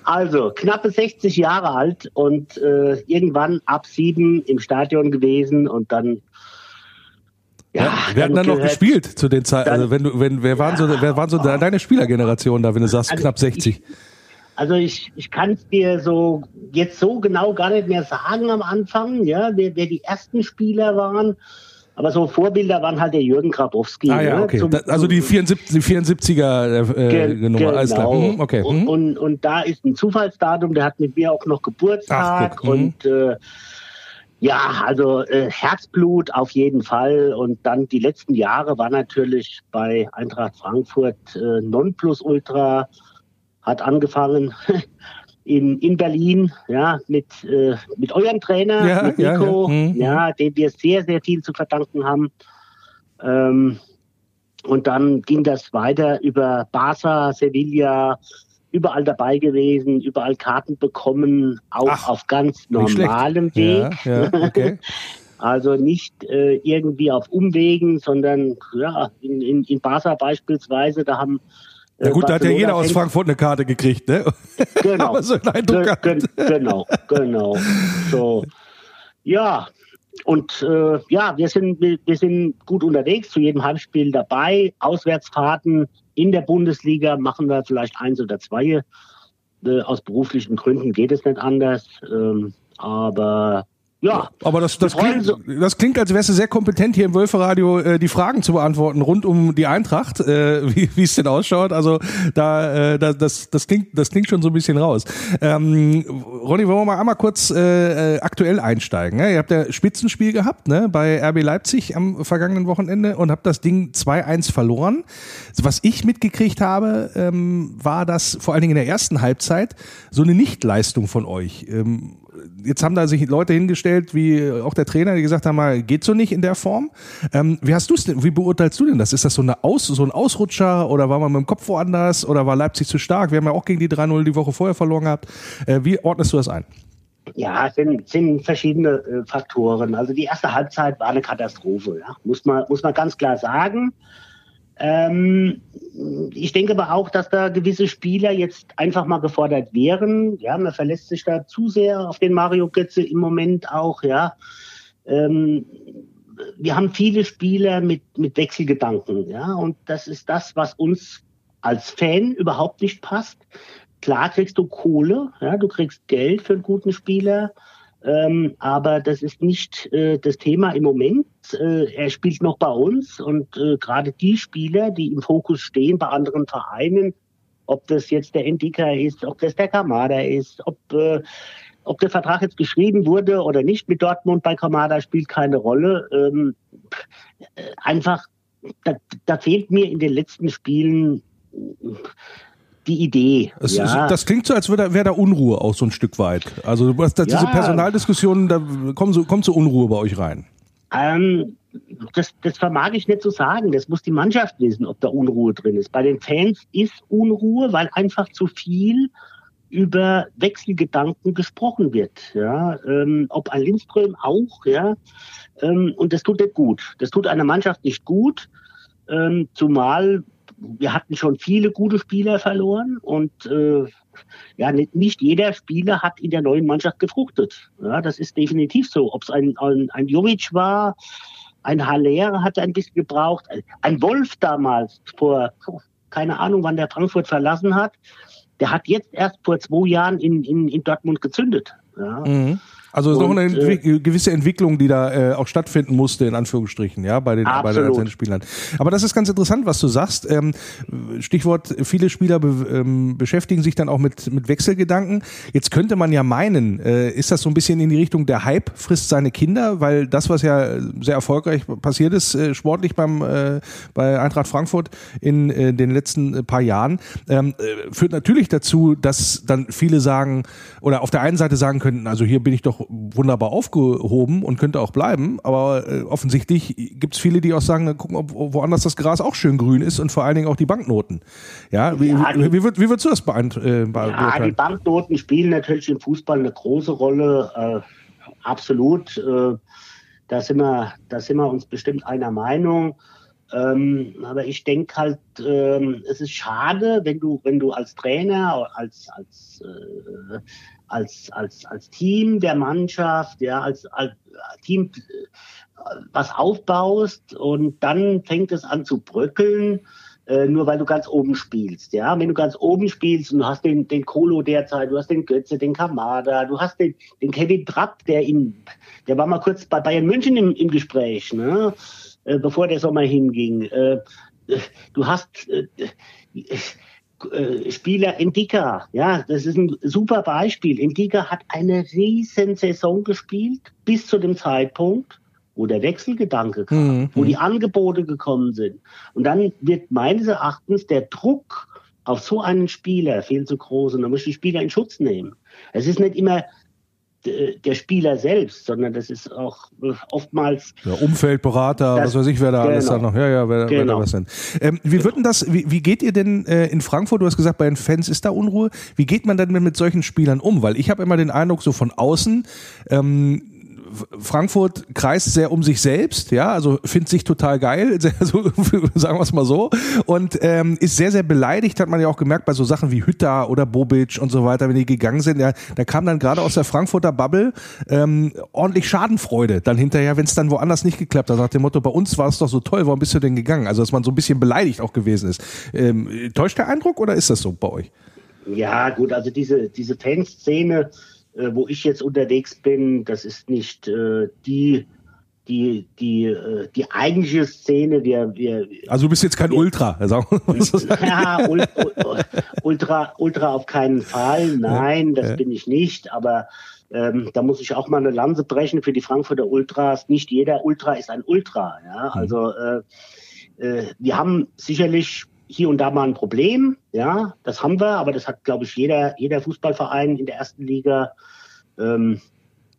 Also, knappe 60 Jahre alt und äh, irgendwann ab sieben im Stadion gewesen und dann. Ja, wir hatten dann noch gehört- gespielt zu den Zeiten. Also wenn du, wenn, wer waren so, wer waren so de- deine Spielergeneration da, wenn du sagst Also knapp 60? Also ich, ich kann es dir so jetzt so genau gar nicht mehr sagen am Anfang, ja, wer, wer die ersten Spieler waren. Aber so Vorbilder waren halt der Jürgen Grabowski. ah ja, ne, okay. zum- Da, also die 74, die 74er äh, Ge- Nummer. Alles klar. genau. Hm, okay. Und, Hm. und, und da ist ein Zufallsdatum, der hat mit mir auch noch Geburtstag Ach, guck, hm. und äh, ja, also äh, Herzblut auf jeden Fall. Und dann die letzten Jahre war natürlich bei Eintracht Frankfurt äh, Nonplusultra, hat angefangen in, in Berlin, ja, mit, äh, mit eurem Trainer, Ja, mit ja, Nico, ja. Mhm. ja, dem wir sehr, sehr viel zu verdanken haben. Ähm, und dann ging das weiter über Barca, Sevilla, überall dabei gewesen, überall Karten bekommen, auch Ach, auf ganz normalem Weg. Ja, ja, okay. Also nicht äh, irgendwie auf Umwegen, sondern ja, in, in, in Barca beispielsweise, da haben äh, Ja gut, da hat ja Barcelona jeder aus Frankfurt eine Karte gekriegt, ne? Genau. So genau, genau. So. Ja, und äh, ja, wir sind, wir, sind gut unterwegs, zu jedem Heimspiel dabei. Auswärtsfahrten in der Bundesliga machen wir vielleicht eins oder zwei. Äh, aus beruflichen Gründen geht es nicht anders. Ähm, aber ja, Aber das, das, klingt, das klingt, als wärst du sehr kompetent hier im Wölferadio, äh, die Fragen zu beantworten rund um die Eintracht, äh, wie wie es denn ausschaut. Also da, äh, da das, das klingt, das klingt schon so ein bisschen raus. Ähm, Ronny, wollen wir mal einmal kurz äh, äh, aktuell einsteigen? Ne? Ihr habt ja Spitzenspiel gehabt, ne, bei RB Leipzig am vergangenen Wochenende und habt das Ding 2-1 verloren. Was ich mitgekriegt habe, ähm, war das vor allen Dingen in der ersten Halbzeit so eine Nichtleistung von euch. Ähm, jetzt haben da sich Leute hingestellt, wie auch der Trainer, die gesagt haben, mal, geht so nicht in der Form. Ähm, wie hast du wie beurteilst du denn das? Ist das so, eine Aus, so ein Ausrutscher oder war man mit dem Kopf woanders oder war Leipzig zu stark? Wir haben ja auch gegen die 3-0 die Woche vorher verloren gehabt. Äh, wie ordnest du das ein? Ja, es sind, sind verschiedene äh, Faktoren. Also die erste Halbzeit war eine Katastrophe, ja. muss, man, muss man ganz klar sagen. Ähm, ich denke aber auch, dass da gewisse Spieler jetzt einfach mal gefordert wären. Ja, man verlässt sich da zu sehr auf den Mario Götze im Moment auch, ja. Ähm, wir haben viele Spieler mit, mit Wechselgedanken, ja, und das ist das, was uns als Fan überhaupt nicht passt. Klar kriegst du Kohle, ja, du kriegst Geld für einen guten Spieler, ähm, aber das ist nicht äh, das Thema im Moment. Äh, er spielt noch bei uns und äh, gerade die Spieler, die im Fokus stehen bei anderen Vereinen, ob das jetzt der Endika ist, ob das der Kamada ist, ob, äh, ob der Vertrag jetzt geschrieben wurde oder nicht mit Dortmund bei Kamada, spielt keine Rolle. Ähm, äh, einfach, da, da fehlt mir in den letzten Spielen die Idee. Es, ja. es, das klingt so, als wäre da, wär da Unruhe auch so ein Stück weit. Also du hast da diese Ja. Personaldiskussionen, da kommen so, kommt so Unruhe bei euch rein. Ähm, das, das vermag ich nicht zu sagen. Das muss die Mannschaft wissen, ob da Unruhe drin ist. Bei den Fans ist Unruhe, weil einfach zu viel über Wechselgedanken gesprochen wird. Ja, ähm, ob ein Lindström auch, ja. Ähm, und das tut nicht gut. Das tut einer Mannschaft nicht gut. Ähm, zumal wir hatten schon viele gute Spieler verloren und äh, ja, nicht, nicht jeder Spieler hat in der neuen Mannschaft gefruchtet. Ja, das ist definitiv so. Ob es ein, ein, ein Jovic war, ein Haller hat ein bisschen gebraucht, ein Wolf damals vor, keine Ahnung, wann der Frankfurt verlassen hat, der hat jetzt erst vor zwei Jahren in, in, in Dortmund gezündet. Ja. Mhm. Also es ist noch eine Und, äh, gewisse Entwicklung, die da äh, auch stattfinden musste, in Anführungsstrichen, ja, bei den, bei den einzelnen Spielern. Aber das ist ganz interessant, was du sagst. Ähm, Stichwort, viele Spieler be ähm, beschäftigen sich dann auch mit, mit Wechselgedanken. Jetzt könnte man ja meinen, äh, ist das so ein bisschen in die Richtung, der Hype frisst seine Kinder, weil das, was ja sehr erfolgreich passiert ist, äh, sportlich beim äh, bei Eintracht Frankfurt in äh, den letzten äh, paar Jahren, ähm, äh, führt natürlich dazu, dass dann viele sagen, oder auf der einen Seite sagen könnten, also hier bin ich doch wunderbar aufgehoben und könnte auch bleiben, aber äh, offensichtlich gibt es viele, die auch sagen, gucken, ob woanders das Gras auch schön grün ist und vor allen Dingen auch die Banknoten. Ja, wie, Ja, wie, wie, würd- wie würdest du das beeint, äh, Ja, die? Banknoten spielen natürlich im Fußball eine große Rolle. Äh, absolut. Äh, da, sind wir, da sind wir uns bestimmt einer Meinung. Ähm, aber ich denke halt, ähm, es ist schade, wenn du, wenn du als Trainer, als, als, äh, als, als, als Team der Mannschaft, ja, als, als Team äh, was aufbaust und dann fängt es an zu bröckeln äh, nur weil du ganz oben spielst. Ja, wenn du ganz oben spielst und du hast den, den Kolo derzeit, du hast den Götze, den Kamada, du hast den, den Kevin Trapp, der in, der war mal kurz bei Bayern München im, im Gespräch, ne? äh, bevor der Sommer hinging. Äh, du hast äh, äh, Spieler Indika, ja, das ist ein super Beispiel. Indika hat eine riesen Saison gespielt bis zu dem Zeitpunkt, wo der Wechselgedanke kam, Mhm. wo die Angebote gekommen sind. Und dann wird meines Erachtens der Druck auf so einen Spieler viel zu groß und dann muss ich den Spieler in Schutz nehmen. Es ist nicht immer der Spieler selbst, sondern das ist auch äh, oftmals Ja, Umfeldberater, Das- was weiß ich, wer da alles da genau. noch. Ja, ja, wer, wer da Genau. was denn. Ähm, wie wird denn das, wie, wie geht ihr denn äh, in Frankfurt, du hast gesagt, bei den Fans ist da Unruhe, wie geht man denn mit, mit solchen Spielern um? Weil ich habe immer den Eindruck, so von außen, ähm, Frankfurt kreist sehr um sich selbst, ja, also findet sich total geil, sehr, so, sagen wir es mal so, und ähm, ist sehr, sehr beleidigt, hat man ja auch gemerkt bei so Sachen wie Hütter oder Bobic und so weiter, wenn die gegangen sind, ja, da kam dann gerade aus der Frankfurter Bubble ähm, ordentlich Schadenfreude dann hinterher, wenn es dann woanders nicht geklappt hat, nach dem Motto, bei uns war es doch so toll, warum bist du denn gegangen? Also, dass man so ein bisschen beleidigt auch gewesen ist. Ähm, täuscht der Eindruck oder ist das so bei euch? Ja, gut, also diese, diese Fanszene, äh, wo ich jetzt unterwegs bin, das ist nicht äh, die, die, die, äh, die eigentliche Szene. Wir, wir, Also du bist jetzt kein Ultra, sagen wir ja, ul, ul, Ultra, Ultra auf keinen Fall. Nein, das ja. bin ich nicht. Aber ähm, da muss ich auch mal eine Lanze brechen für die Frankfurter Ultras. Nicht jeder Ultra ist ein Ultra. Ja, also äh, äh, wir haben sicherlich hier und da mal ein Problem. Ja, das haben wir. Aber das hat, glaube ich, jeder, jeder Fußballverein in der ersten Liga. Ähm,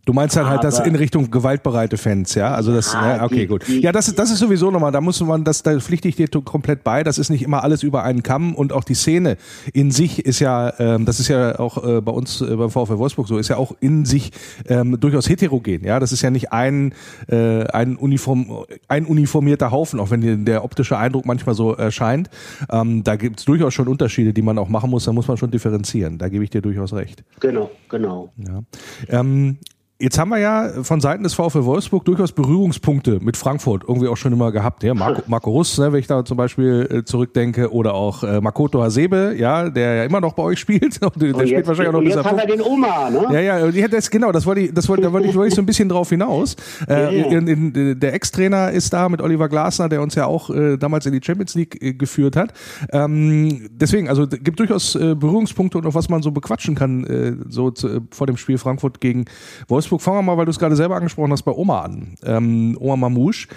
Du meinst dann halt das Aber- in Richtung gewaltbereite Fans, ja? Also das, Ja, ne? okay, gut. Ja, das ist, das ist sowieso nochmal, da muss man, das, da pflichte ich dir komplett bei. Das ist nicht immer alles über einen Kamm und auch die Szene in sich ist ja, ähm, das ist ja auch äh, bei uns äh, beim VfL Wolfsburg so, ist ja auch in sich ähm, durchaus heterogen, ja? Das ist ja nicht ein, äh, ein, Uniform, ein uniformierter Haufen, auch wenn der optische Eindruck manchmal so erscheint. Ähm, da gibt es durchaus schon Unterschiede, die man auch machen muss, da muss man schon differenzieren. Da gebe ich dir durchaus recht. genau, genau. Ja. Ähm, Jetzt haben wir ja von Seiten des VfL Wolfsburg durchaus Berührungspunkte mit Frankfurt irgendwie auch schon immer gehabt. Ja, Marco, Marco Russ, ne, wenn ich da zum Beispiel äh, zurückdenke, oder auch äh, Makoto Hasebe, ja, der ja immer noch bei euch spielt. der Und spielt wahrscheinlich auch noch und bis jetzt er haben wir den Oma, ne? ja, ja, und hätte jetzt, genau, das wollte ich, das wollte, da wollte ich, wollte ich so ein bisschen drauf hinaus. Äh, Ja, ja. in, in, der Ex-Trainer ist da mit Oliver Glasner, der uns ja auch äh, damals in die Champions League äh, geführt hat. Ähm, deswegen, also gibt durchaus äh, Berührungspunkte und auf was man so bequatschen kann, äh, so zu, vor dem Spiel Frankfurt gegen Wolfsburg. Fangen wir mal, weil du es gerade selber angesprochen hast, bei Oma an. Ähm, Oma Mamouche.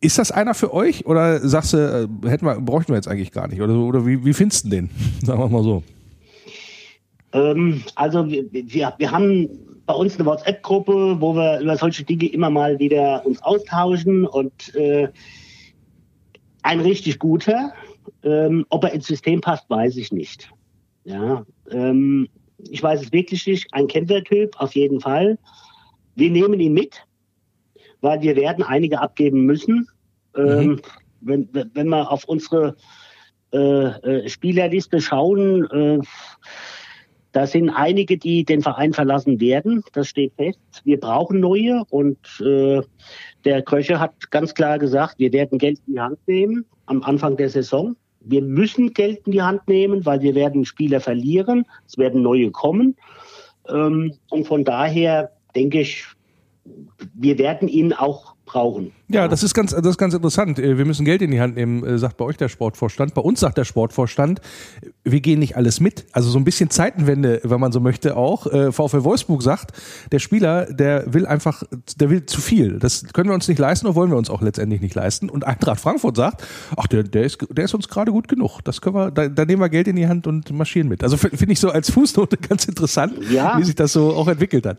Ist das einer für euch oder sagst du, äh, hätten wir, bräuchten wir jetzt eigentlich gar nicht? Oder, oder wie, wie findest du den? Sagen wir mal so. Ähm, also wir, wir, wir haben bei uns eine WhatsApp-Gruppe, wo wir über solche Dinge immer mal wieder uns austauschen und äh, ein richtig guter. Ähm, ob er ins System passt, weiß ich nicht. Ja, ähm, ich weiß es wirklich nicht. Ein Kämpfertyp auf jeden Fall. Wir nehmen ihn mit, weil wir werden einige abgeben müssen. Ähm, wenn, wenn wir auf unsere äh, äh, Spielerliste schauen, äh, da sind einige, die den Verein verlassen werden. Das steht fest. Wir brauchen neue und äh, der Krösche hat ganz klar gesagt, wir werden Geld in die Hand nehmen am Anfang der Saison. Wir müssen Geld in die Hand nehmen, weil wir werden Spieler verlieren. Es werden neue kommen. Ähm, und von daher denke ich, wir werden ihn auch brauchen. Ja, das ist ganz, das ist ganz interessant. Äh, wir müssen Geld in die Hand nehmen, äh, sagt bei euch der Sportvorstand. Bei uns sagt der Sportvorstand, wir gehen nicht alles mit. Also so ein bisschen Zeitenwende, wenn man so möchte, auch. Äh, VfL Wolfsburg sagt, der Spieler, der will einfach, der will zu viel. Das können wir uns nicht leisten oder wollen wir uns auch letztendlich nicht leisten. Und Eintracht Frankfurt sagt, ach, der, der ist, der ist uns gerade gut genug. Das können wir, da, da nehmen wir Geld in die Hand und marschieren mit. Also finde ich so als Fußnote ganz interessant, ja. wie sich das so auch entwickelt hat.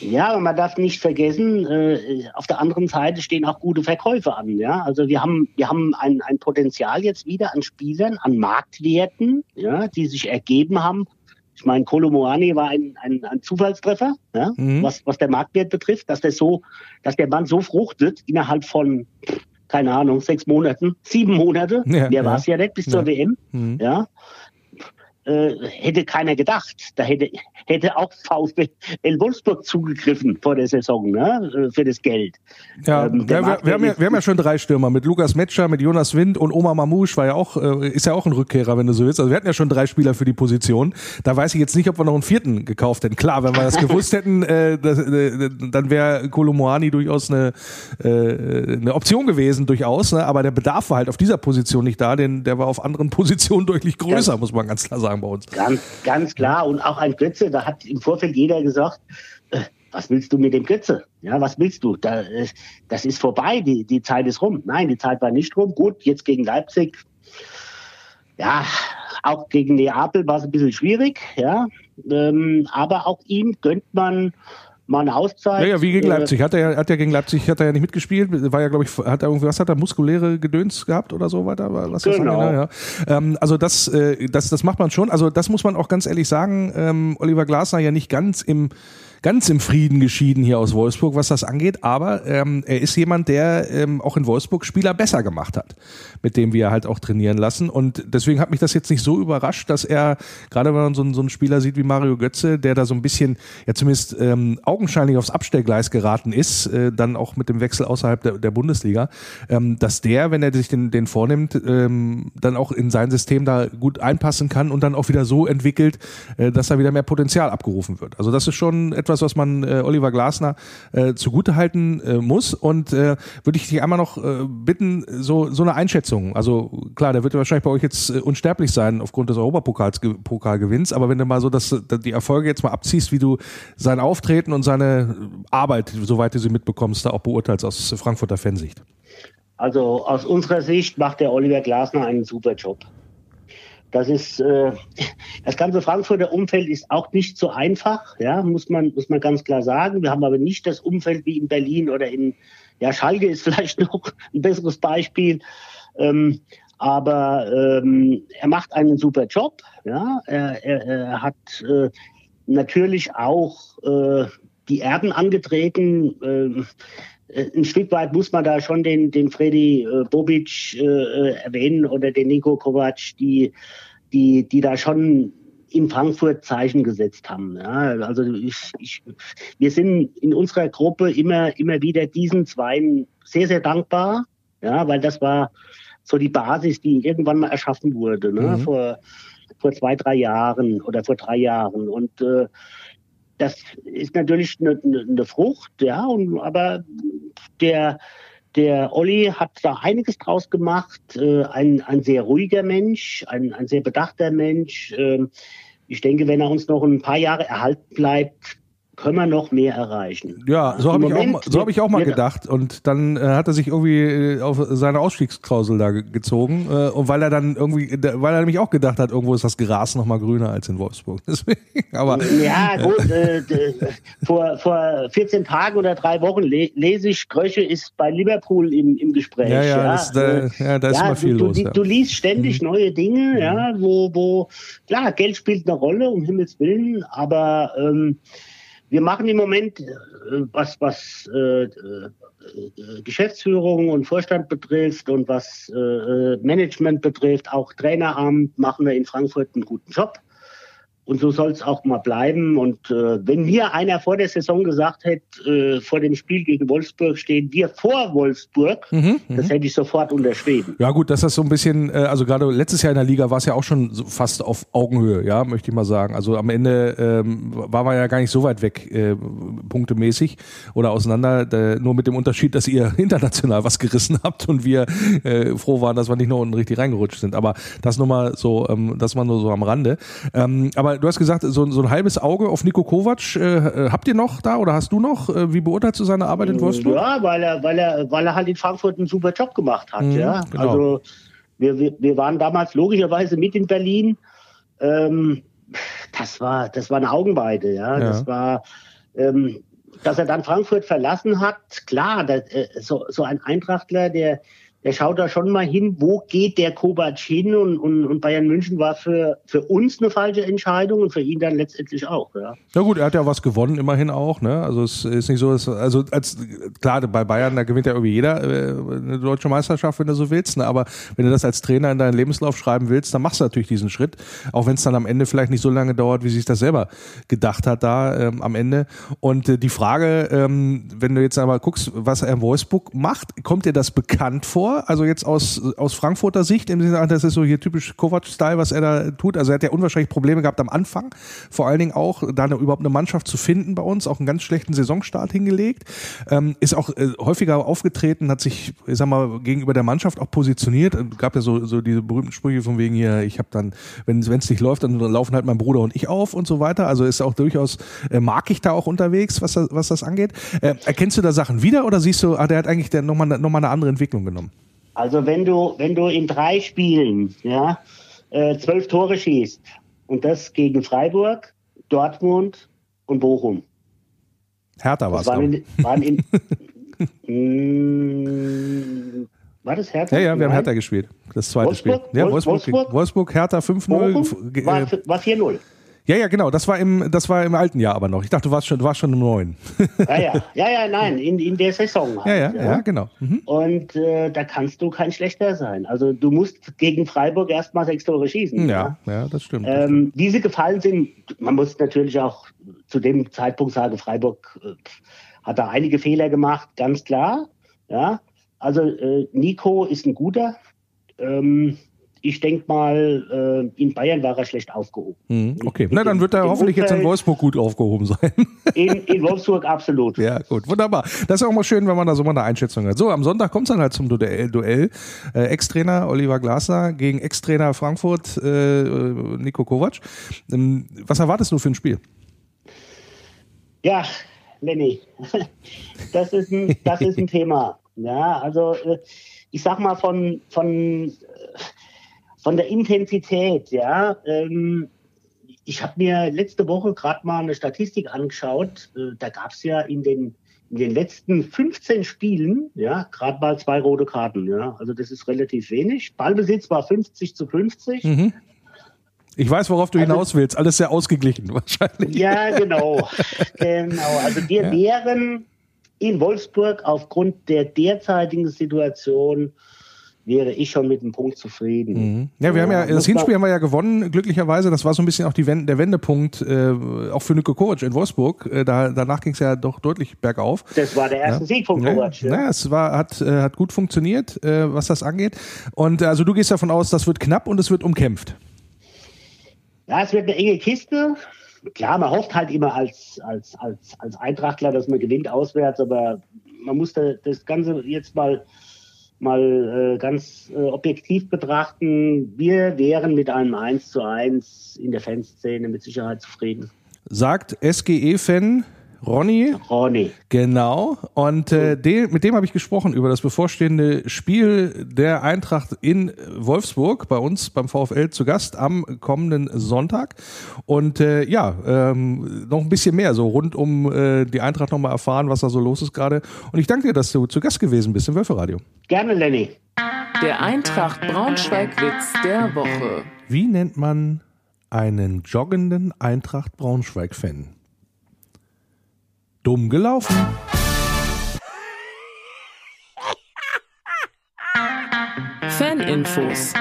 Ja, und man darf nicht vergessen, äh, auf der anderen Seite stehen auch gute Verkäufe an. Ja? Also wir haben, wir haben ein, ein Potenzial jetzt wieder an Spielern, an Marktwerten, ja, die sich ergeben haben. Ich meine, Kolomoani war ein, ein, ein Zufallstreffer, ja, mhm. was, was der Marktwert betrifft, dass der so, dass der Mann so fruchtet innerhalb von keine Ahnung, sechs Monaten, sieben Monate, ja, mehr ja. war es ja nicht bis zur ja. WM, mhm. ja, hätte keiner gedacht. Da hätte, hätte auch VfL Wolfsburg zugegriffen vor der Saison ne, äh, für das Geld. Ja, ähm, wir, wir, haben ja, wir haben ja schon drei Stürmer mit Lukas Metscher, mit Jonas Wind und Omar Mamouche war ja auch, äh, ist ja auch ein Rückkehrer, wenn du so willst. Also wir hatten ja schon drei Spieler für die Position. Da weiß ich jetzt nicht, ob wir noch einen vierten gekauft hätten. Klar, wenn wir das gewusst hätten, äh, das, äh, dann wäre Kolomoani durchaus eine, äh, eine Option gewesen, durchaus. Ne? Aber der Bedarf war halt auf dieser Position nicht da, denn der war auf anderen Positionen deutlich größer, ja. muss man ganz klar sagen sagen bei uns. Ganz, ganz klar. Und auch ein Götze, da hat im Vorfeld jeder gesagt, äh, was willst du mit dem Götze? Ja, was willst du? Da, äh, das ist vorbei, die, die Zeit ist rum. Nein, die Zeit war nicht rum. Gut, jetzt gegen Leipzig. Ja, auch gegen Neapel war es ein bisschen schwierig, ja. Ähm, aber auch ihm gönnt man mal eine Auszeit. Ja, ja wie gegen äh, Leipzig. Hat er, hat er gegen Leipzig hat er ja nicht mitgespielt. War ja, glaube ich, hat er irgendwie, was hat er, muskuläre Gedöns gehabt oder so weiter? Was genau. Das ja. ähm, also das, äh, das, das macht man schon. Also das muss man auch ganz ehrlich sagen. Ähm, Oliver Glasner ja nicht ganz im ganz im Frieden geschieden hier aus Wolfsburg, was das angeht. Aber ähm, er ist jemand, der ähm, auch in Wolfsburg Spieler besser gemacht hat, mit dem wir halt auch trainieren lassen. Und deswegen hat mich das jetzt nicht so überrascht, dass er, gerade wenn man so, so einen Spieler sieht wie Mario Götze, der da so ein bisschen, ja zumindest ähm, augenscheinlich aufs Abstellgleis geraten ist, äh, dann auch mit dem Wechsel außerhalb der, der Bundesliga, ähm, dass der, wenn er sich den, den vornimmt, ähm, dann auch in sein System da gut einpassen kann und dann auch wieder so entwickelt, äh, dass da wieder mehr Potenzial abgerufen wird. Also das ist schon etwas, was man äh, Oliver Glasner äh, zugutehalten äh, muss. Und äh, würde ich dich einmal noch äh, bitten, so, so eine Einschätzung. Also klar, der wird wahrscheinlich bei euch jetzt äh, unsterblich sein aufgrund des Europapokalgewinns, aber wenn du mal so das, die Erfolge jetzt mal abziehst, wie du sein Auftreten und seine Arbeit, soweit du sie mitbekommst, da auch beurteilst aus Frankfurter Fansicht. Also aus unserer Sicht macht der Oliver Glasner einen super Job. Das ist äh, das ganze Frankfurter Umfeld ist auch nicht so einfach, ja, muss man muss man ganz klar sagen. Wir haben aber nicht das Umfeld wie in Berlin oder in ja Schalke ist vielleicht noch ein besseres Beispiel. Ähm, aber ähm, er macht einen super Job. Ja, er, er, er hat äh, natürlich auch äh, die Erben angetreten. Äh, ein Stück weit muss man da schon den, den Freddy äh, Bobic äh, äh, erwähnen oder den Nico Kovac, die, die, die da schon in Frankfurt Zeichen gesetzt haben. Ja, also ich, ich, wir sind in unserer Gruppe immer, immer wieder diesen Zweien sehr, sehr dankbar, ja, weil das war so die Basis, die irgendwann mal erschaffen wurde, ne, mhm. vor, vor zwei, drei Jahren oder vor drei Jahren. Und äh, das ist natürlich eine, eine Frucht, ja, und, aber der, der Olli hat da einiges draus gemacht, äh, ein, ein sehr ruhiger Mensch, ein, ein sehr bedachter Mensch. Äh, ich denke, wenn er uns noch ein paar Jahre erhalten bleibt, können wir noch mehr erreichen. Ja, so habe ich, auch, so hab ich auch mal gedacht. Und dann äh, hat er sich irgendwie äh, auf seine Ausstiegsklausel da gezogen. Äh, und weil er dann irgendwie, weil er nämlich auch gedacht hat, irgendwo ist das Gras noch mal grüner als in Wolfsburg. Deswegen, aber, ja, gut. Äh, vor, vor 14 Tagen oder drei Wochen le lese ich, Kröche ist bei Liverpool im, im Gespräch. Ja, ja, ja. Das, da, äh, ja da ist ja, immer viel du, los. Du, ja. du liest ständig mhm. neue Dinge, mhm. ja, wo, wo, klar, Geld spielt eine Rolle, um Himmels Willen, aber ähm, wir machen im Moment, äh, was, was äh, äh, Geschäftsführung und Vorstand betrifft und was äh, äh Management betrifft, auch Traineramt, machen wir in Frankfurt einen guten Job. Und so soll es auch mal bleiben. Und äh, wenn mir einer vor der Saison gesagt hätte, äh, vor dem Spiel gegen Wolfsburg stehen wir vor Wolfsburg, mhm, das mhm. hätte ich sofort unterschrieben. Ja gut, dass das so ein bisschen, äh, also gerade letztes Jahr in der Liga war es ja auch schon so fast auf Augenhöhe, ja, möchte ich mal sagen. Also am Ende ähm, war man ja gar nicht so weit weg, äh, punktemäßig oder auseinander, äh, nur mit dem Unterschied, dass ihr international was gerissen habt und wir äh, froh waren, dass wir nicht nur unten richtig reingerutscht sind. Aber das nur mal so, ähm, das mal nur so am Rande. Ähm, aber du hast gesagt, so, so ein halbes Auge auf Nico Kovac äh, äh, habt ihr noch da oder hast du noch? Äh, wie beurteilst du seine Arbeit in Wolfsburg? Ja, weil er, weil er, weil er halt in Frankfurt einen super Job gemacht hat. Mhm, ja, genau. also wir, wir, wir waren damals logischerweise mit in Berlin. Ähm, das war, das war eine Augenweide. Ja, ja. das war. Ähm, dass er dann Frankfurt verlassen hat, klar, das, äh, so, so ein Eintrachtler, der, der schaut da schon mal hin, wo geht der Kovac hin und, und, und Bayern München war für, für uns eine falsche Entscheidung und für ihn dann letztendlich auch. Ja. Na gut, er hat ja was gewonnen, immerhin auch. Ne? Also es ist nicht so, dass, also als klar, bei Bayern, da gewinnt ja irgendwie jeder äh, eine deutsche Meisterschaft, wenn du so willst. Ne? Aber wenn du das als Trainer in deinen Lebenslauf schreiben willst, dann machst du natürlich diesen Schritt, auch wenn es dann am Ende vielleicht nicht so lange dauert, wie sich das selber gedacht hat da ähm, am Ende. Und äh, die Frage, ähm, wenn du jetzt einmal guckst, was er in Wolfsburg macht, kommt dir das bekannt vor? Also jetzt aus, aus Frankfurter Sicht, im Sinne, das ist so hier typisch Kovac-Style, was er da tut. Also er hat ja unwahrscheinlich Probleme gehabt am Anfang. Vor allen Dingen auch, da eine, überhaupt eine Mannschaft zu finden bei uns, auch einen ganz schlechten Saisonstart hingelegt. Ähm, ist auch äh, häufiger aufgetreten, hat sich, ich sag mal, gegenüber der Mannschaft auch positioniert. Gab ja so, so diese berühmten Sprüche von wegen hier, ich habe dann, wenn es nicht läuft, dann laufen halt mein Bruder und ich auf und so weiter. Also ist auch durchaus, äh, mag ich da auch unterwegs, was das, was das angeht. Äh, erkennst du da Sachen wieder oder siehst du, ah, der hat eigentlich nochmal noch mal eine andere Entwicklung genommen? Also wenn du, wenn du in drei Spielen ja, äh, zwölf Tore schießt und das gegen Freiburg, Dortmund und Bochum. Hertha war es. Waren, in, waren in, mh, hm, war das Hertha? Ja, ja, wir haben Hertha gespielt. Das zweite Wolfsburg? Spiel. Ja, Wolfsburg, Wolfsburg, Wolfsburg Hertha 5-0. War, war 4-0. Ja, ja, genau. Das war im, das war im alten Jahr aber noch. Ich dachte, du warst schon, du warst schon im neuen. Ja, ja, ja, ja nein, in, in der Saison. Halt, ja, ja, ja, ja, genau. Mhm. Und äh, da kannst du kein schlechter sein. Also du musst gegen Freiburg erstmal sechs Tore schießen. Ja, ja, ja das stimmt. Ähm, wie sie gefallen sind, man muss natürlich auch zu dem Zeitpunkt sagen, Freiburg äh, hat da einige Fehler gemacht, ganz klar. Ja, also äh, Nico ist ein guter. Ähm, ich denke mal, äh, in Bayern war er schlecht aufgehoben. Mhm, okay, na dann wird er hoffentlich Umfeld, jetzt in Wolfsburg gut aufgehoben sein. In, in Wolfsburg absolut. Ja, gut, wunderbar. Das ist auch mal schön, wenn man da so mal eine Einschätzung hat. So, am Sonntag kommt es dann halt zum Duell. Duell. Äh, Ex-Trainer Oliver Glasner gegen Ex-Trainer Frankfurt äh, Nico Kovac. Ähm, was erwartest du für ein Spiel? Ja, Lenny, das ist ein, das ist ein Thema. Ja, also äh, ich sag mal von, von von der Intensität, ja. Ähm, ich habe mir letzte Woche gerade mal eine Statistik angeschaut. Äh, da gab es ja in den, in den letzten 15 Spielen, ja, gerade mal zwei rote Karten, ja. Also das ist relativ wenig. Ballbesitz war 50 zu 50. Mhm. Ich weiß, worauf du also, hinaus willst. Alles sehr ausgeglichen wahrscheinlich. Ja, genau. genau. Also wir ja. wären in Wolfsburg aufgrund der derzeitigen Situation wäre ich schon mit einem Punkt zufrieden. Mhm. Ja, wir ja, haben ja, das Hinspiel haben wir ja gewonnen, glücklicherweise. Das war so ein bisschen auch die Wende, der Wendepunkt, äh, auch für Nico Kovac in Wolfsburg. Äh, da, danach ging es ja doch deutlich bergauf. Das war der erste ja. Sieg von Kovac. Ja, ja. es war, hat, äh, hat gut funktioniert, äh, was das angeht. Und äh, also du gehst davon aus, das wird knapp und es wird umkämpft. Ja, es wird eine enge Kiste. Klar, man hofft halt immer als, als, als, als Eintrachtler, dass man gewinnt auswärts, aber man muss da das Ganze jetzt mal mal äh, ganz äh, objektiv betrachten, wir wären mit einem 1 zu 1 in der Fanszene mit Sicherheit zufrieden. Sagt SGE-Fan Ronny. Ronny. Genau. Und äh, de, mit dem habe ich gesprochen über das bevorstehende Spiel der Eintracht in Wolfsburg, bei uns beim VfL zu Gast am kommenden Sonntag. Und äh, ja, ähm, noch ein bisschen mehr so rund um äh, die Eintracht nochmal erfahren, was da so los ist gerade. Und ich danke dir, dass du zu Gast gewesen bist im Wölferadio. Gerne, Lenny. Der Eintracht Braunschweig-Witz der Woche. Wie nennt man einen joggenden Eintracht Braunschweig-Fan? Dumm gelaufen. Faninfos.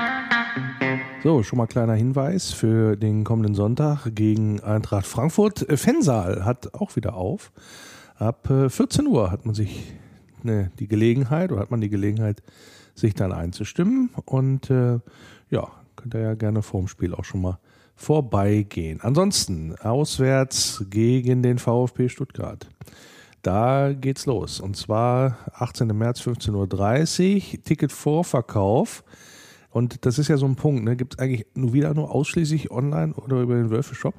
So, schon mal kleiner Hinweis für den kommenden Sonntag gegen Eintracht Frankfurt. Fensaal hat auch wieder auf. Ab äh, 14 Uhr hat man sich ne, die Gelegenheit oder hat man die Gelegenheit, sich dann einzustimmen. Und äh, ja, könnt ihr ja gerne vorm Spiel auch schon mal vorbeigehen. Ansonsten auswärts gegen den VfB Stuttgart. Da geht's los. Und zwar 18. März 15.30 Uhr. Ticket Vorverkauf. Und das ist ja so ein Punkt, ne? Gibt es eigentlich nur wieder nur ausschließlich online oder über den Wölfe-Shop?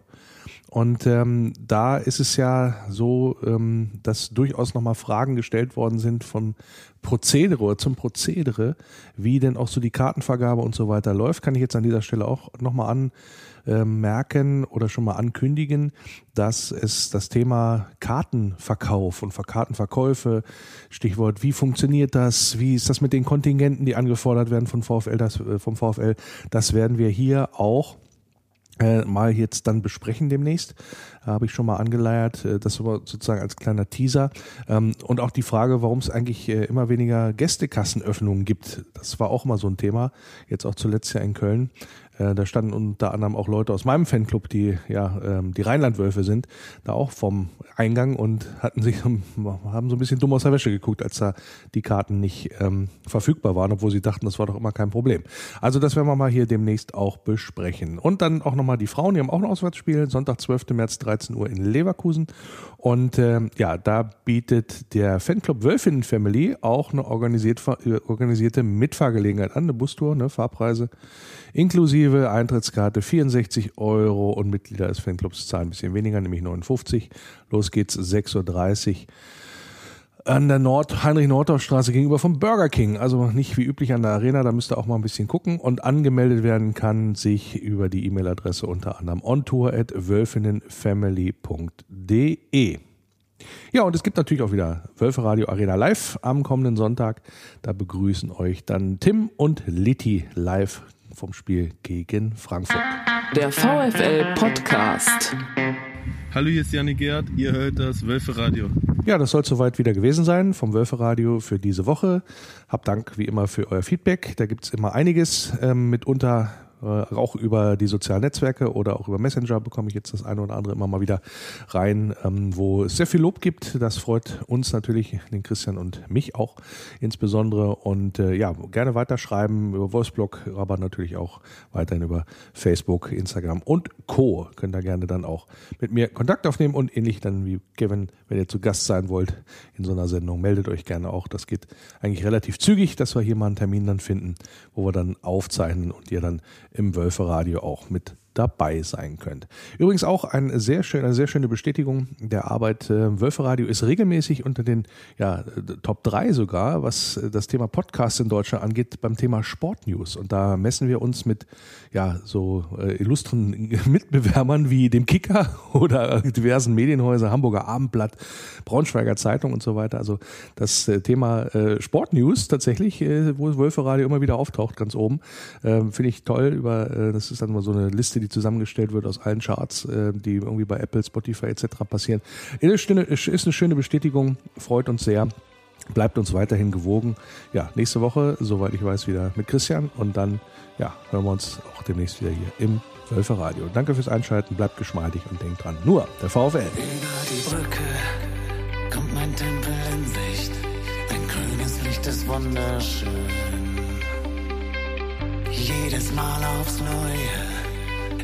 Und ähm, da ist es ja so, ähm, dass durchaus nochmal Fragen gestellt worden sind von Prozedere oder zum Prozedere, wie denn auch so die Kartenvergabe und so weiter läuft. Kann ich jetzt an dieser Stelle auch nochmal an äh, merken oder schon mal ankündigen, dass es das Thema Kartenverkauf und Kartenverkäufe, Stichwort, wie funktioniert das, wie ist das mit den Kontingenten, die angefordert werden von VfL, das, äh, vom VfL, das werden wir hier auch äh, mal jetzt dann besprechen demnächst. Habe ich schon mal angeleiert, äh, das war sozusagen als kleiner Teaser. Ähm, und auch die Frage, warum es eigentlich äh, immer weniger Gästekassenöffnungen gibt. Das war auch mal so ein Thema, jetzt auch zuletzt ja in Köln. Äh, da standen unter anderem auch Leute aus meinem Fanclub, die ja ähm, die Rheinlandwölfe sind, da auch vom Eingang und hatten sich haben so ein bisschen dumm aus der Wäsche geguckt, als da die Karten nicht ähm, verfügbar waren, obwohl sie dachten, das war doch immer kein Problem. Also das werden wir mal hier demnächst auch besprechen. Und dann auch nochmal die Frauen, die haben auch ein Auswärtsspiel, Sonntag 12. März 13 Uhr in Leverkusen. Und ähm, ja, da bietet der Fanclub Wölfin Family auch eine organisiert, organisierte Mitfahrgelegenheit an, eine Bustour, eine Fahrpreise inklusive Eintrittskarte 64 Euro und Mitglieder des Fanclubs zahlen ein bisschen weniger, nämlich 59. Los geht's 6.30 Uhr an der Nord Heinrich-Nordorf-Straße gegenüber vom Burger King. Also nicht wie üblich an der Arena, da müsst ihr auch mal ein bisschen gucken. Und angemeldet werden kann sich über die E-Mail-Adresse unter anderem ontour. Ja, und es gibt natürlich auch wieder Wölfe Radio Arena live am kommenden Sonntag. Da begrüßen euch dann Tim und Litti live vom Spiel gegen Frankfurt. Der VfL Podcast. Hallo, hier ist Janik Gerd. Ihr hört das Wölferadio. Ja, das soll soweit wieder gewesen sein vom Wölferadio für diese Woche. Hab Dank wie immer für euer Feedback. Da gibt es immer einiges. Ähm, mitunter äh, auch über die sozialen Netzwerke oder auch über Messenger bekomme ich jetzt das eine oder andere immer mal wieder rein, ähm, wo es sehr viel Lob gibt. Das freut uns natürlich, den Christian und mich auch insbesondere. Und äh, ja, gerne weiterschreiben über Wolfsblog, aber natürlich auch weiterhin über Facebook, Instagram und Co. Könnt ihr gerne dann auch mit mir Kontakt aufnehmen und ähnlich dann wie Kevin, wenn ihr zu Gast sein wollt in so einer Sendung, meldet euch gerne auch. Das geht eigentlich relativ zügig, dass wir hier mal einen Termin dann finden, wo wir dann aufzeichnen und ihr dann im Wölferadio auch mit dabei sein könnt. Übrigens auch ein sehr schön, eine sehr schöne Bestätigung der Arbeit. Äh, Wölferadio ist regelmäßig unter den ja, Top 3 sogar, was das Thema Podcast in Deutschland angeht, beim Thema Sportnews. Und da messen wir uns mit ja, so äh, illustren Mitbewerbern wie dem Kicker oder diversen Medienhäuser, Hamburger Abendblatt, Braunschweiger Zeitung und so weiter. Also das äh, Thema äh, Sportnews tatsächlich, äh, wo Wölferadio immer wieder auftaucht, ganz oben, äh, finde ich toll. Über, äh, das ist dann mal so eine Liste, die die zusammengestellt wird aus allen Charts, äh, die irgendwie bei Apple, Spotify etc. passieren. Ist eine, schöne Bestätigung, freut uns sehr. Bleibt uns weiterhin gewogen. Ja, nächste Woche, soweit ich weiß, wieder mit Christian und dann ja, hören wir uns auch demnächst wieder hier im Wölfer Radio. Danke fürs Einschalten, bleibt geschmeidig und denkt dran, nur der VfL. Über die Brücke kommt mein Tempel in Sicht. Ein grünes Licht ist wunderschön. Jedes Mal aufs Neue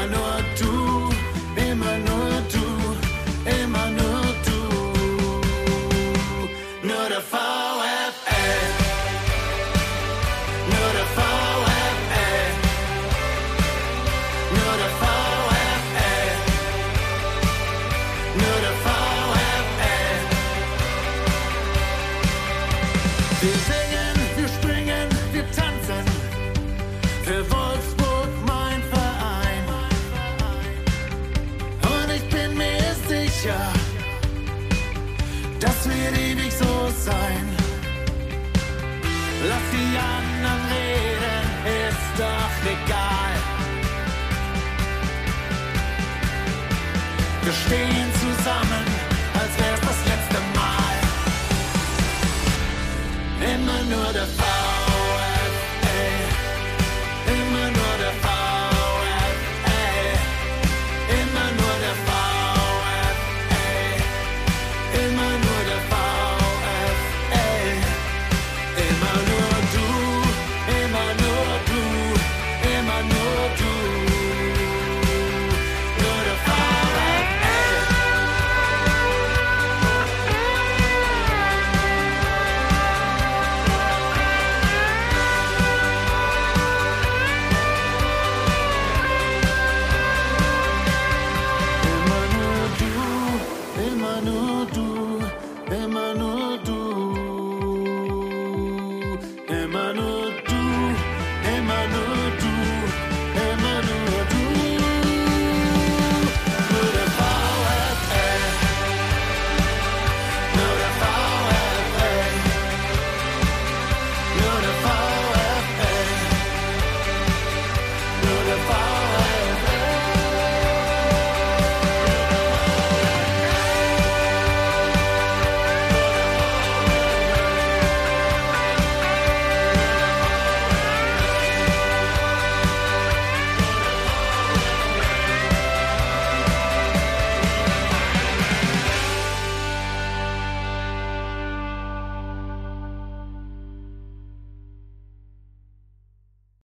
immer nur notified.